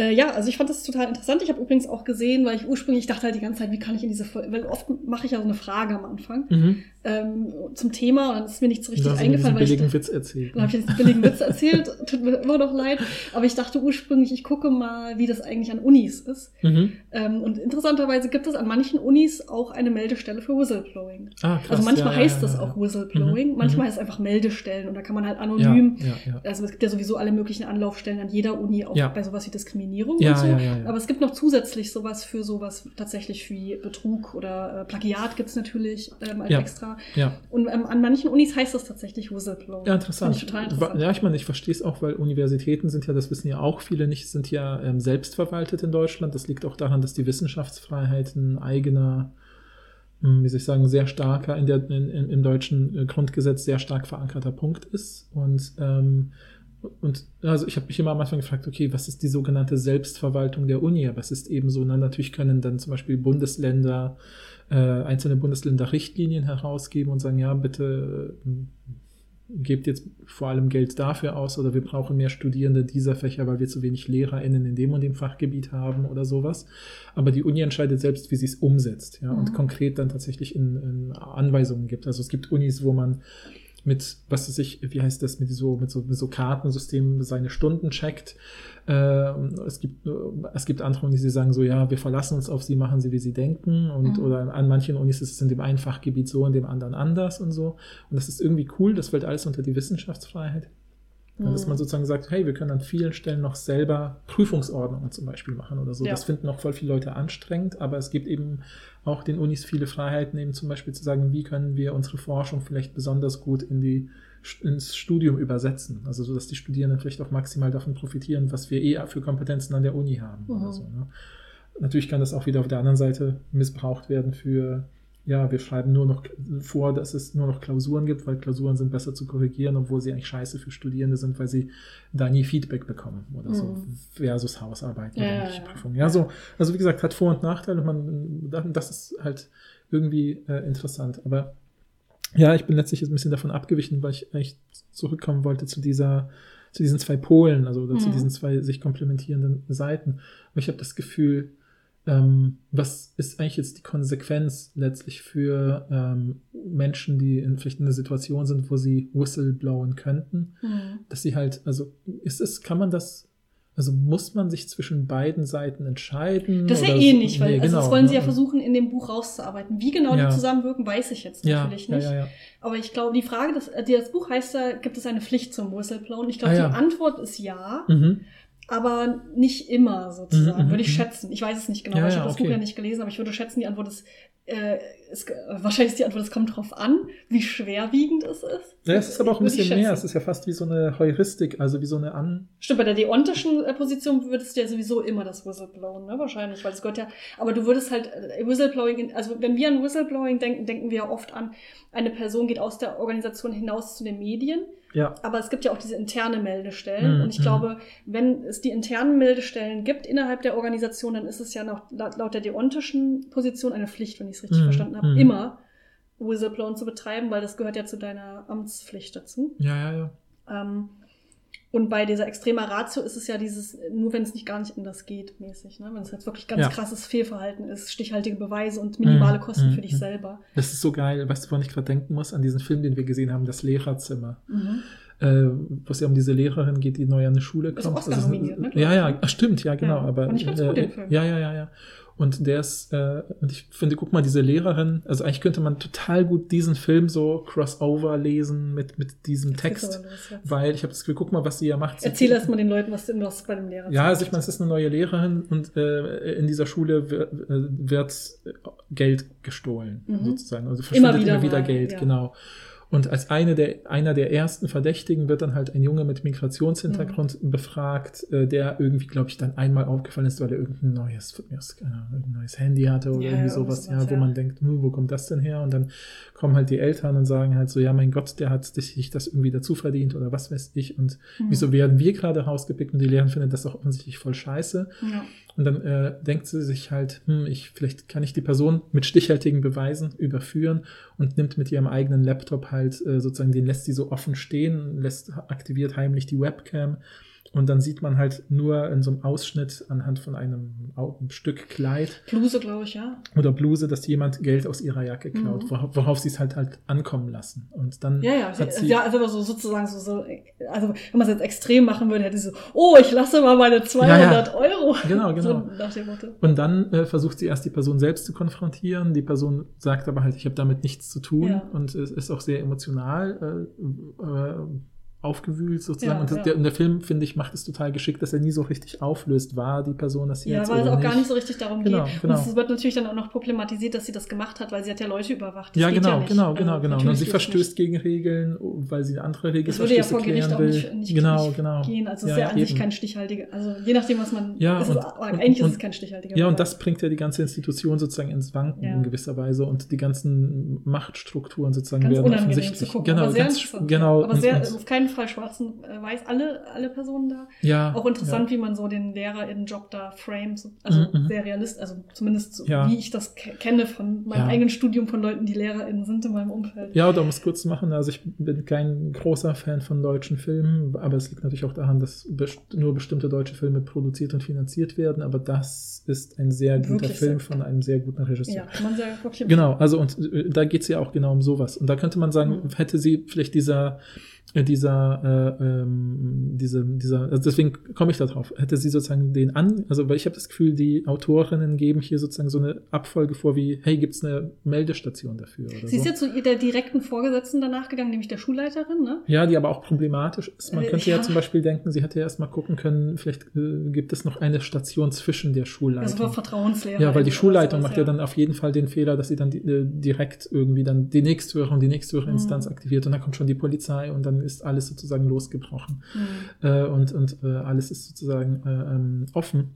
Äh, ja, also ich fand das total interessant. Ich habe übrigens auch gesehen, weil ich ursprünglich dachte halt die ganze Zeit, wie kann ich in diese Folge, weil oft mache ich ja so eine Frage am Anfang Mhm. Ähm, zum Thema und dann ist mir nicht so richtig diesen eingefallen, weil ich billigen Witz erzählt. dann habe ich jetzt einen billigen Witz erzählt, tut mir immer noch leid. Aber ich dachte ursprünglich, ich gucke mal, wie das eigentlich an Unis ist. Mhm. Ähm, und interessanterweise gibt es an manchen Unis auch eine Meldestelle für Whistleblowing. Ah, krass. Also manchmal ja, heißt ja, das ja. auch Whistleblowing, Mhm. manchmal Mhm. heißt es einfach Meldestellen und da kann man halt anonym. Also es gibt ja sowieso alle möglichen Anlaufstellen an jeder Uni, auch bei sowas wie Diskriminierung und so. Aber es gibt noch zusätzlich sowas für sowas tatsächlich wie Betrug oder äh, Plagiat gibt's natürlich ähm, als extra. Ja. Und ähm, an manchen Unis heißt das tatsächlich Whistleblowing. Ja, interessant. Ich total interessant. Ja, ich meine, ich verstehe es auch, weil Universitäten sind ja, das wissen ja auch viele nicht, sind ja ähm, selbstverwaltet in Deutschland. Das liegt auch daran, dass die Wissenschaftsfreiheit ein eigener, hm, wie soll ich sagen, sehr starker, in der, in, in, im deutschen äh, Grundgesetz sehr stark verankerter Punkt ist. Und, ähm, und also ich habe mich immer am Anfang gefragt, okay, was ist die sogenannte Selbstverwaltung der Uni? Es ist eben so, na, natürlich können dann zum Beispiel Bundesländer, äh, einzelne Bundesländer Richtlinien herausgeben und sagen, ja, bitte äh, gebt jetzt vor allem Geld dafür aus oder wir brauchen mehr Studierende dieser Fächer, weil wir zu wenig LehrerInnen in dem und dem Fachgebiet haben oder sowas. Aber die Uni entscheidet selbst, wie sie es umsetzt, ja, und Mhm. konkret dann tatsächlich in, in Anweisungen gibt. Also es gibt Unis, wo man mit, was weiß ich, wie heißt das, mit so, mit so, mit so Kartensystemen seine Stunden checkt. Ähm, es gibt, es gibt andere Unis, die sagen so, ja, wir verlassen uns auf sie, machen sie, wie sie denken. Und, Mhm. oder an manchen Unis ist es in dem einen Fachgebiet so, in dem anderen anders und so. Und das ist irgendwie cool, das fällt alles unter die Wissenschaftsfreiheit. Ja, Dass Mhm. man sozusagen sagt, hey, wir können an vielen Stellen noch selber Prüfungsordnungen zum Beispiel machen oder so. Ja. Das finden auch voll viele Leute anstrengend, aber es gibt eben auch den Unis viele Freiheiten, eben zum Beispiel zu sagen, wie können wir unsere Forschung vielleicht besonders gut in die, ins Studium übersetzen. Also so, dass die Studierenden vielleicht auch maximal davon profitieren, was wir eh für Kompetenzen an der Uni haben. Mhm. Oder so, ne? Natürlich kann das auch wieder auf der anderen Seite missbraucht werden für ja, wir schreiben nur noch vor, dass es nur noch Klausuren gibt, weil Klausuren sind besser zu korrigieren, obwohl sie eigentlich scheiße für Studierende sind, weil sie da nie Feedback bekommen oder so, Mhm. versus Hausarbeiten Ja, oder ja. Prüfungen. Ja, so, also wie gesagt, hat Vor- und Nachteile und man, das ist halt irgendwie äh, interessant. Aber ja, ich bin letztlich jetzt ein bisschen davon abgewichen, weil ich eigentlich zurückkommen wollte zu dieser, zu diesen zwei Polen, also oder zu Mhm. diesen zwei sich komplementierenden Seiten. Aber ich habe das Gefühl, ähm, was ist eigentlich jetzt die Konsequenz letztlich für ähm, Menschen, die in vielleicht in einer Situation sind, wo sie whistleblowen könnten, Mhm. dass sie halt, also ist es, kann man das, also muss man sich zwischen beiden Seiten entscheiden? Das ist ja eh nicht, weil Nee, also das genau, wollen sie ne? ja versuchen, in dem Buch rauszuarbeiten. Wie genau Ja. die zusammenwirken, weiß ich jetzt Ja, natürlich nicht. ja. Aber ich glaube, die Frage, das, äh, das Buch heißt da, gibt es eine Pflicht zum Whistleblowen? Ich glaube, Ah, die Antwort ist ja, Mhm. Aber nicht immer sozusagen, Mhm, mhm, würde ich mhm. schätzen. Ich weiß es nicht genau, Ja, ich habe das okay. Buch ja nicht gelesen, aber ich würde schätzen, die Antwort ist, äh, ist, wahrscheinlich ist die Antwort, es kommt drauf an, wie schwerwiegend es ist. Ja, es ist aber auch ein bisschen mehr. Es ist ja fast wie so eine Heuristik, also wie so eine An. Stimmt, bei der deontischen äh, Position würdest du ja sowieso immer das Whistleblowen, ne? Wahrscheinlich, weil es gehört ja. Aber du würdest halt äh, Whistleblowing, in, also wenn wir an Whistleblowing denken, denken wir ja oft an, eine Person geht aus der Organisation hinaus zu den Medien. Ja, Aber es gibt ja auch diese interne Meldestellen. Mhm, Und ich mhm. glaube, wenn es die internen Meldestellen gibt innerhalb der Organisation, dann ist es ja noch laut, der deontischen Position eine Pflicht, wenn ich es richtig Mhm, verstanden habe, mhm. immer Whistleblowen zu betreiben, weil das gehört ja zu deiner Amtspflicht dazu. ja, ja, ja. Ähm, und bei dieser extremer Ratio ist es ja dieses, nur wenn es nicht gar nicht anders geht, mäßig. Ne? Wenn es jetzt wirklich ganz Ja. krasses Fehlverhalten ist, stichhaltige Beweise und minimale Mhm, Kosten mhm, für dich selber. Das ist so geil. Weißt du, woran ich gerade denken muss? An diesen Film, den wir gesehen haben, das Lehrerzimmer. Mhm. Äh, wo es ja um diese Lehrerin geht, die neu an eine Schule Ist kommt. Oscar Also, nominiert, ne, Ja, ja, stimmt, ja, genau. Ja, aber, fand ich ganz gut, den Film. Ja, ja, ja, ja. Und der ist, äh, und ich finde, guck mal, diese Lehrerin, also eigentlich könnte man total gut diesen Film so crossover lesen mit, mit diesem geht's Text, weil ich habe das Gefühl, guck mal, was sie ja macht. Erzähl erst mal den Leuten, was du was bei dem Lehrer Ja, also ich meine, es ist eine neue Lehrerin und äh, in dieser Schule wird, äh, wird Geld gestohlen, Mhm. sozusagen. Also verschwindet Immer wieder immer wieder mal, Geld, ja. genau. Und als eine der, einer der ersten Verdächtigen wird dann halt ein Junge mit Migrationshintergrund mhm. befragt, äh, der irgendwie, glaube ich, dann einmal aufgefallen ist, weil er irgendein neues, irgendein neues Handy hatte oder ja, irgendwie sowas, ja, wo ja. man denkt, hm, wo kommt das denn her? Und dann kommen halt die Eltern und sagen halt so, ja, mein Gott, der hat sich das irgendwie dazu verdient oder was weiß ich. Und mhm. wieso werden wir gerade rausgepickt und die Lehrerin findet das auch offensichtlich voll scheiße. Ja. Und dann äh, denkt sie sich halt, hm, ich, vielleicht kann ich die Person mit stichhaltigen Beweisen überführen und nimmt mit ihrem eigenen Laptop halt äh, sozusagen, den lässt sie so offen stehen, lässt aktiviert heimlich die Webcam und dann sieht man halt nur in so einem Ausschnitt anhand von einem, einem Stück Kleid. Bluse, glaube ich, ja. Oder Bluse, dass jemand Geld aus ihrer Jacke klaut, mhm. worauf, worauf sie es halt halt ankommen lassen. Und dann. Ja, ja, hat sie, ja, also so sozusagen so, so, also wenn man es jetzt extrem machen würde, hätte sie so, oh, ich lasse mal meine 200 ja, ja. Euro. Genau, genau. So nach dem Motto. Und dann äh, versucht sie erst die Person selbst zu konfrontieren. Die Person sagt aber halt, ich habe damit nichts zu tun ja. und es ist auch sehr emotional. Äh, äh, aufgewühlt sozusagen. Ja, und, ja. Der, und, Der, Film, finde ich, macht es total geschickt, dass er nie so richtig auflöst, war die Person das hier Ja, weil es auch nicht. gar nicht so richtig darum genau, geht. Genau. Und es wird natürlich dann auch noch problematisiert, dass sie das gemacht hat, weil sie hat ja Leute überwacht. Das ja, genau, ja genau, genau, also, genau. Und sie verstößt nicht. gegen Regeln, weil sie eine andere Regel Das würde ja vor Gericht auch nicht, nicht, genau, nicht genau. gehen. Also es ist ja an eben. sich kein stichhaltiger, also je nachdem, was man, ja, und, eigentlich und, ist es kein stichhaltiger. Ja, und das bringt ja die ganze Institution sozusagen ins Wanken in gewisser Weise und die ganzen Machtstrukturen sozusagen ganz werden offensichtlich. Zu gucken, genau, ganz, genau. Aber sehr, auf keinen Fall schwarzen äh, weiß alle, alle Personen da. Ja. Auch interessant, ja. wie man so den LehrerInnen-Job da frames. Also mhm. mhm. sehr realistisch, also zumindest so, ja. wie ich das ke kenne von meinem ja. eigenen Studium von Leuten, die LehrerInnen sind in meinem Umfeld. Ja, oder um es kurz zu machen, also ich bin kein großer Fan von deutschen Filmen, aber es liegt natürlich auch daran, dass best nur bestimmte deutsche Filme produziert und finanziert werden, aber das ist ein sehr guter wirklich Film sehr von einem sehr guten Regisseur. Ja, kann man sehr wirklich Genau, also und äh, da geht es ja auch genau um sowas. Und da könnte man sagen, mhm. hätte sie vielleicht dieser dieser, äh, ähm, diese, dieser, also deswegen komme ich da drauf, hätte sie sozusagen den an, also weil ich habe das Gefühl, die Autorinnen geben hier sozusagen so eine Abfolge vor, wie, hey, gibt's eine Meldestation dafür? Oder sie so. ist ja zu der direkten Vorgesetzten danach gegangen, nämlich der Schulleiterin, ne? Ja, die aber auch problematisch ist. Man äh, könnte ja. ja. zum Beispiel denken, sie hätte ja erst mal gucken können, vielleicht äh, gibt es noch eine Station zwischen der Schulleitung. Also war Vertrauenslehrer. Ja, weil die Schulleitung sowas, macht ja. dann auf jeden Fall den Fehler, dass sie dann die, äh, direkt irgendwie dann die nächsthöhere und die nächsthöhere mhm. Instanz aktiviert und dann kommt schon die Polizei und dann ist alles sozusagen losgebrochen mhm. äh, und, und äh, alles ist sozusagen äh, ähm, offen.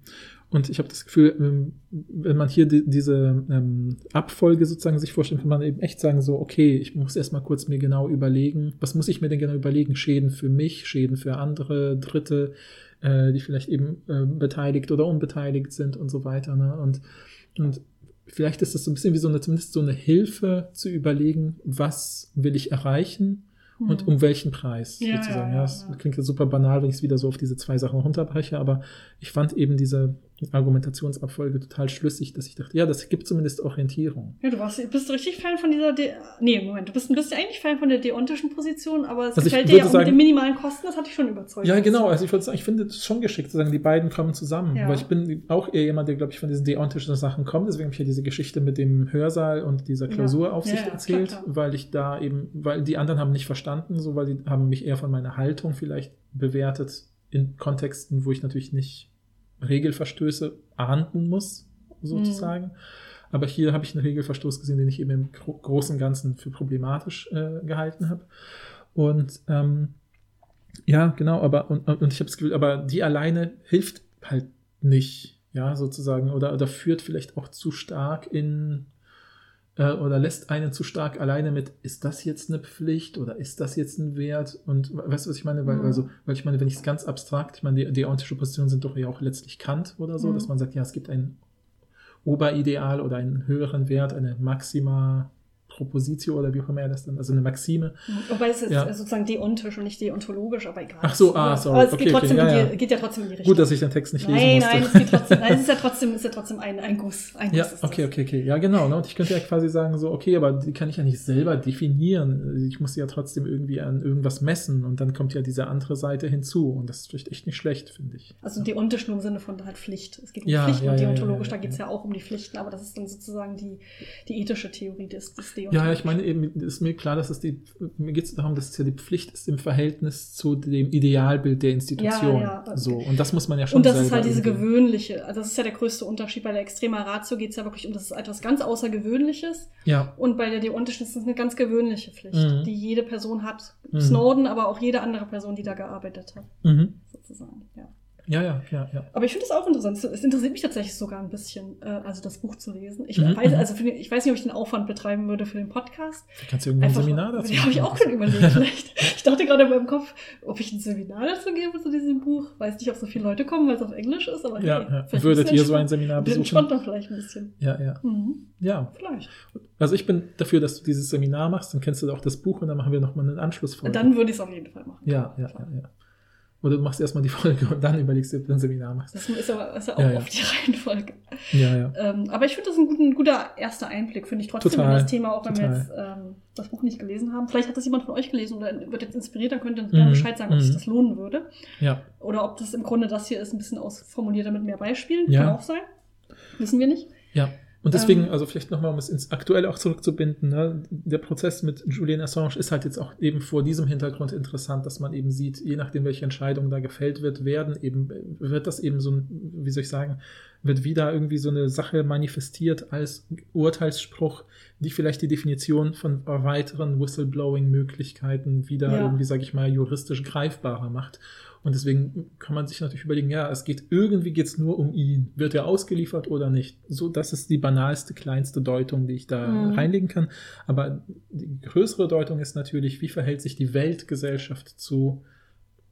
Und ich habe das Gefühl, ähm, wenn man hier die, diese ähm, Abfolge sozusagen sich vorstellt, kann man eben echt sagen, so, okay, ich muss erstmal kurz mir genau überlegen, was muss ich mir denn genau überlegen? Schäden für mich, Schäden für andere, Dritte, äh, die vielleicht eben äh, beteiligt oder unbeteiligt sind und so weiter. Ne? Und, und vielleicht ist das so ein bisschen wie so eine, zumindest so eine Hilfe zu überlegen, was will ich erreichen und um welchen Preis ja, sozusagen. Ja, ja, das klingt jetzt super banal, wenn ich es wieder so auf diese zwei Sachen runterbreche, aber ich fand eben diese Argumentationsabfolge total schlüssig, dass ich dachte, ja, das gibt zumindest Orientierung. Ja, du warst, bist richtig Fan von dieser, De nee, Moment, du bist ein bisschen eigentlich Fan von der deontischen Position, aber es also gefällt dir ja sagen, mit den minimalen Kosten, das hatte ich schon überzeugt. Ja, genau, also ich würde sagen, ich finde es schon geschickt zu sagen, die beiden kommen zusammen, ja. weil ich bin auch eher jemand, der, glaube ich, von diesen deontischen Sachen kommt, deswegen habe ich ja diese Geschichte mit dem Hörsaal und dieser Klausuraufsicht ja. erzählt, klar, klar. weil ich da eben, weil die anderen haben nicht verstanden, so, weil die haben mich eher von meiner Haltung vielleicht bewertet in Kontexten, wo ich natürlich nicht Regelverstöße ahnden muss, sozusagen. Mhm. Aber hier habe ich einen Regelverstoß gesehen, den ich eben im Großen und Ganzen für problematisch äh, gehalten habe. Und ähm, ja, genau, aber und, und ich habe das Gefühl, aber die alleine hilft halt nicht, ja, sozusagen, oder, oder führt vielleicht auch zu stark in äh, oder lässt einen zu stark alleine mit, ist das jetzt eine Pflicht oder ist das jetzt ein Wert? Und weißt du, was ich meine? Weil, mhm. also, weil ich meine, wenn ich es ganz abstrakt, ich meine, die deontische Positionen sind doch ja auch letztlich Kant oder so, mhm. dass man sagt, ja, es gibt ein Oberideal oder einen höheren Wert, eine Maxima Propositio oder wie auch immer er das dann, also eine Maxime. Wobei es ist ja. sozusagen deontisch und nicht deontologisch, aber egal. Ach so, ah, sorry. Aber es okay, geht, trotzdem okay, ja, ja. geht ja trotzdem in die Richtung. Gut, dass ich den Text nicht nein, lesen musste. Nein, es geht trotzdem, nein, es ist ja trotzdem, ist ja trotzdem ein, ein Guss. Ein ja, okay, okay, okay. Ja, genau. Ne? Und ich könnte ja quasi sagen so, okay, aber die kann ich ja nicht selber definieren. Ich muss sie ja trotzdem irgendwie an irgendwas messen und dann kommt ja diese andere Seite hinzu und das ist vielleicht echt nicht schlecht, finde ich. Also deontisch nur im Sinne von halt Pflicht. Es geht um ja, Pflichten und deontologisch, da geht es ja auch um die Pflichten, aber das ist dann sozusagen die, die ethische Theorie des, des Ja, ja, ich meine eben, ist mir klar, dass es die, mir geht es darum, dass es ja die Pflicht ist im Verhältnis zu dem Idealbild der Institution. Ja, ja. So, und das muss man ja schon Und das ist halt diese irgendwie- gewöhnliche, also das ist ja der größte Unterschied. Bei der Extrema Ratio geht es ja wirklich um das ist etwas ganz Außergewöhnliches. Ja, Und bei der deontischen ist es eine ganz gewöhnliche Pflicht, Mhm. die jede Person hat. Mhm. Snowden, aber auch jede andere Person, die da gearbeitet hat, mhm. sozusagen. Ja. Ja, ja, ja, ja. Aber ich finde es auch interessant. Es interessiert mich tatsächlich sogar ein bisschen, äh, also das Buch zu lesen. Ich Mhm, weiß, mhm. also den, ich weiß nicht, ob ich den Aufwand betreiben würde für den Podcast. Da kannst du irgendwo ein Seminar dazu Ja, habe ich auch schon überlegt. Vielleicht. Ich dachte gerade in meinem Kopf, ob ich ein Seminar dazu gebe zu diesem Buch. Weiß nicht, ob so viele Leute kommen, weil es auf Englisch ist, aber Ja, hey, ja. Würdet ihr so ein entspannt- Seminar besuchen? entspannter vielleicht ein bisschen. Ja, ja. Mhm, Ja, vielleicht. also ich bin dafür, dass du dieses Seminar machst, dann kennst du auch das Buch und dann machen wir nochmal einen Anschlussfolge. Dann würde ich es auf jeden Fall machen. ja, ja, ja, ja. Oder du machst erstmal die Folge und dann überlegst du, ob du ein Seminar machst. Das ist aber ist ja auch Ja, ja. oft die Reihenfolge. Ja, ja. Ähm, aber ich finde das ein, guten, ein guter erster Einblick, finde ich trotzdem Total, in das Thema, auch wenn wir total. jetzt ähm, das Buch nicht gelesen haben. Vielleicht hat das jemand von euch gelesen oder wird jetzt inspiriert, dann könnt ihr uns gerne Mhm, Bescheid sagen, ob sich mhm. das lohnen würde. Ja, Oder ob das im Grunde das hier ist, ein bisschen ausformulierter mit mehr Beispielen. Ja. Kann auch sein. Wissen wir nicht. ja. Und deswegen, Ähm. also vielleicht nochmal, um es ins Aktuelle auch zurückzubinden, ne, der Prozess mit Julian Assange ist halt jetzt auch eben vor diesem Hintergrund interessant, dass man eben sieht, je nachdem, welche Entscheidung da gefällt wird, werden eben, wird das eben so ein, wie soll ich sagen, wird wieder irgendwie so eine Sache manifestiert als Urteilsspruch, die vielleicht die Definition von weiteren Whistleblowing-Möglichkeiten wieder Ja. irgendwie, sage ich mal, juristisch greifbarer macht. Und deswegen kann man sich natürlich überlegen, ja, es geht irgendwie geht's nur um ihn. Wird er ausgeliefert oder nicht? So, das ist die banalste, kleinste Deutung, die ich da Mhm. reinlegen kann. Aber die größere Deutung ist natürlich, wie verhält sich die Weltgesellschaft zu,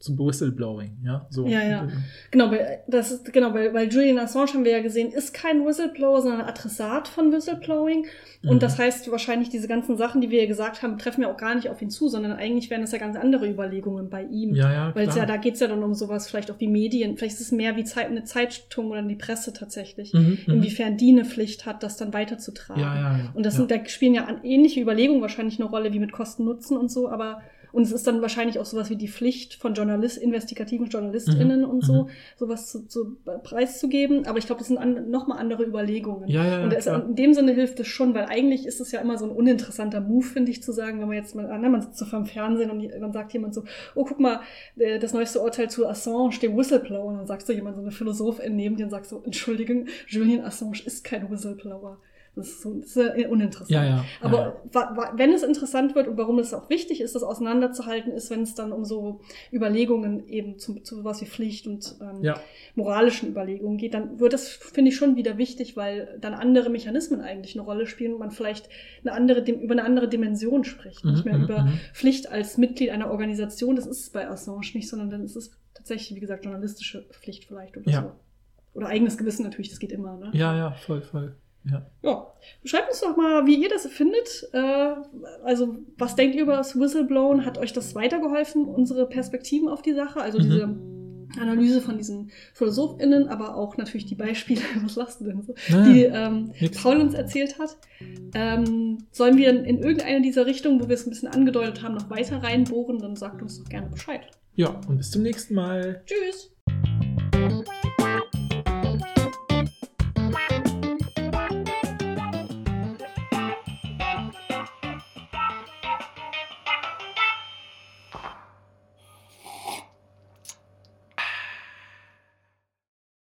zu Whistleblowing? Ja, so. Ja, ja. Genau, weil, das ist, genau, weil, weil Julian Assange haben wir ja gesehen, ist kein Whistleblower, sondern ein Adressat von Whistleblowing. Und Mhm. das heißt, wahrscheinlich diese ganzen Sachen, die wir ja gesagt haben, treffen ja auch gar nicht auf ihn zu, sondern eigentlich wären das ja ganz andere Überlegungen bei ihm. Ja, ja, Weil es ja, da geht's ja dann um sowas, vielleicht auch wie Medien, vielleicht ist es mehr wie Zeit, eine Zeitung oder die Presse tatsächlich. Mhm, mhm. Inwiefern die eine Pflicht hat, das dann weiterzutragen. Ja, ja, ja. Und das sind, da spielen ja an, ähnliche Überlegungen wahrscheinlich eine Rolle wie mit Kosten-Nutzen und so, aber und es ist dann wahrscheinlich auch sowas wie die Pflicht von Journalist, investigativen JournalistInnen Mhm, und so, mhm. sowas zu, zu preiszugeben. Aber ich glaube, das sind an, nochmal andere Überlegungen. Ja, ja, ja, und klar. in dem Sinne hilft es schon, weil eigentlich ist es ja immer so ein uninteressanter Move, finde ich, zu sagen, wenn man jetzt mal, na, man sitzt so vom Fernsehen und dann sagt jemand so, oh, guck mal, äh, das neueste Urteil zu Assange, dem Whistleblower. Und dann sagst du jemand, so eine Philosophin neben dir und sagst so, Entschuldigung, Julian Assange ist kein Whistleblower. Das ist, so, das ist ja uninteressant. Ja, ja. Aber ja, wenn es interessant wird und warum es auch wichtig ist, das auseinanderzuhalten, ist, wenn es dann um so Überlegungen eben zu, zu was wie Pflicht und ähm, moralischen Überlegungen geht, dann wird das, finde ich, schon wieder wichtig, weil dann andere Mechanismen eigentlich eine Rolle spielen und man vielleicht eine andere, über eine andere Dimension spricht. Mhm, nicht mehr mhm, über mhm. Pflicht als Mitglied einer Organisation, das ist es bei Assange nicht, sondern dann ist es tatsächlich, wie gesagt, journalistische Pflicht vielleicht oder so. Oder eigenes Gewissen natürlich, das geht immer. Ne? ja, ja, voll, voll. Ja. Ja, schreibt uns doch mal, wie ihr das findet. Äh, also, was denkt ihr über das Whistleblown? Hat euch das weitergeholfen, unsere Perspektiven auf die Sache? Also Mhm. diese Analyse von diesen PhilosophInnen, aber auch natürlich die Beispiele, was lachst du denn so, Naja, die ähm. Paul uns erzählt hat. Ähm, sollen wir in irgendeine dieser Richtungen, wo wir es ein bisschen angedeutet haben, noch weiter reinbohren, dann sagt uns doch gerne Bescheid. ja, und bis zum nächsten Mal. Tschüss!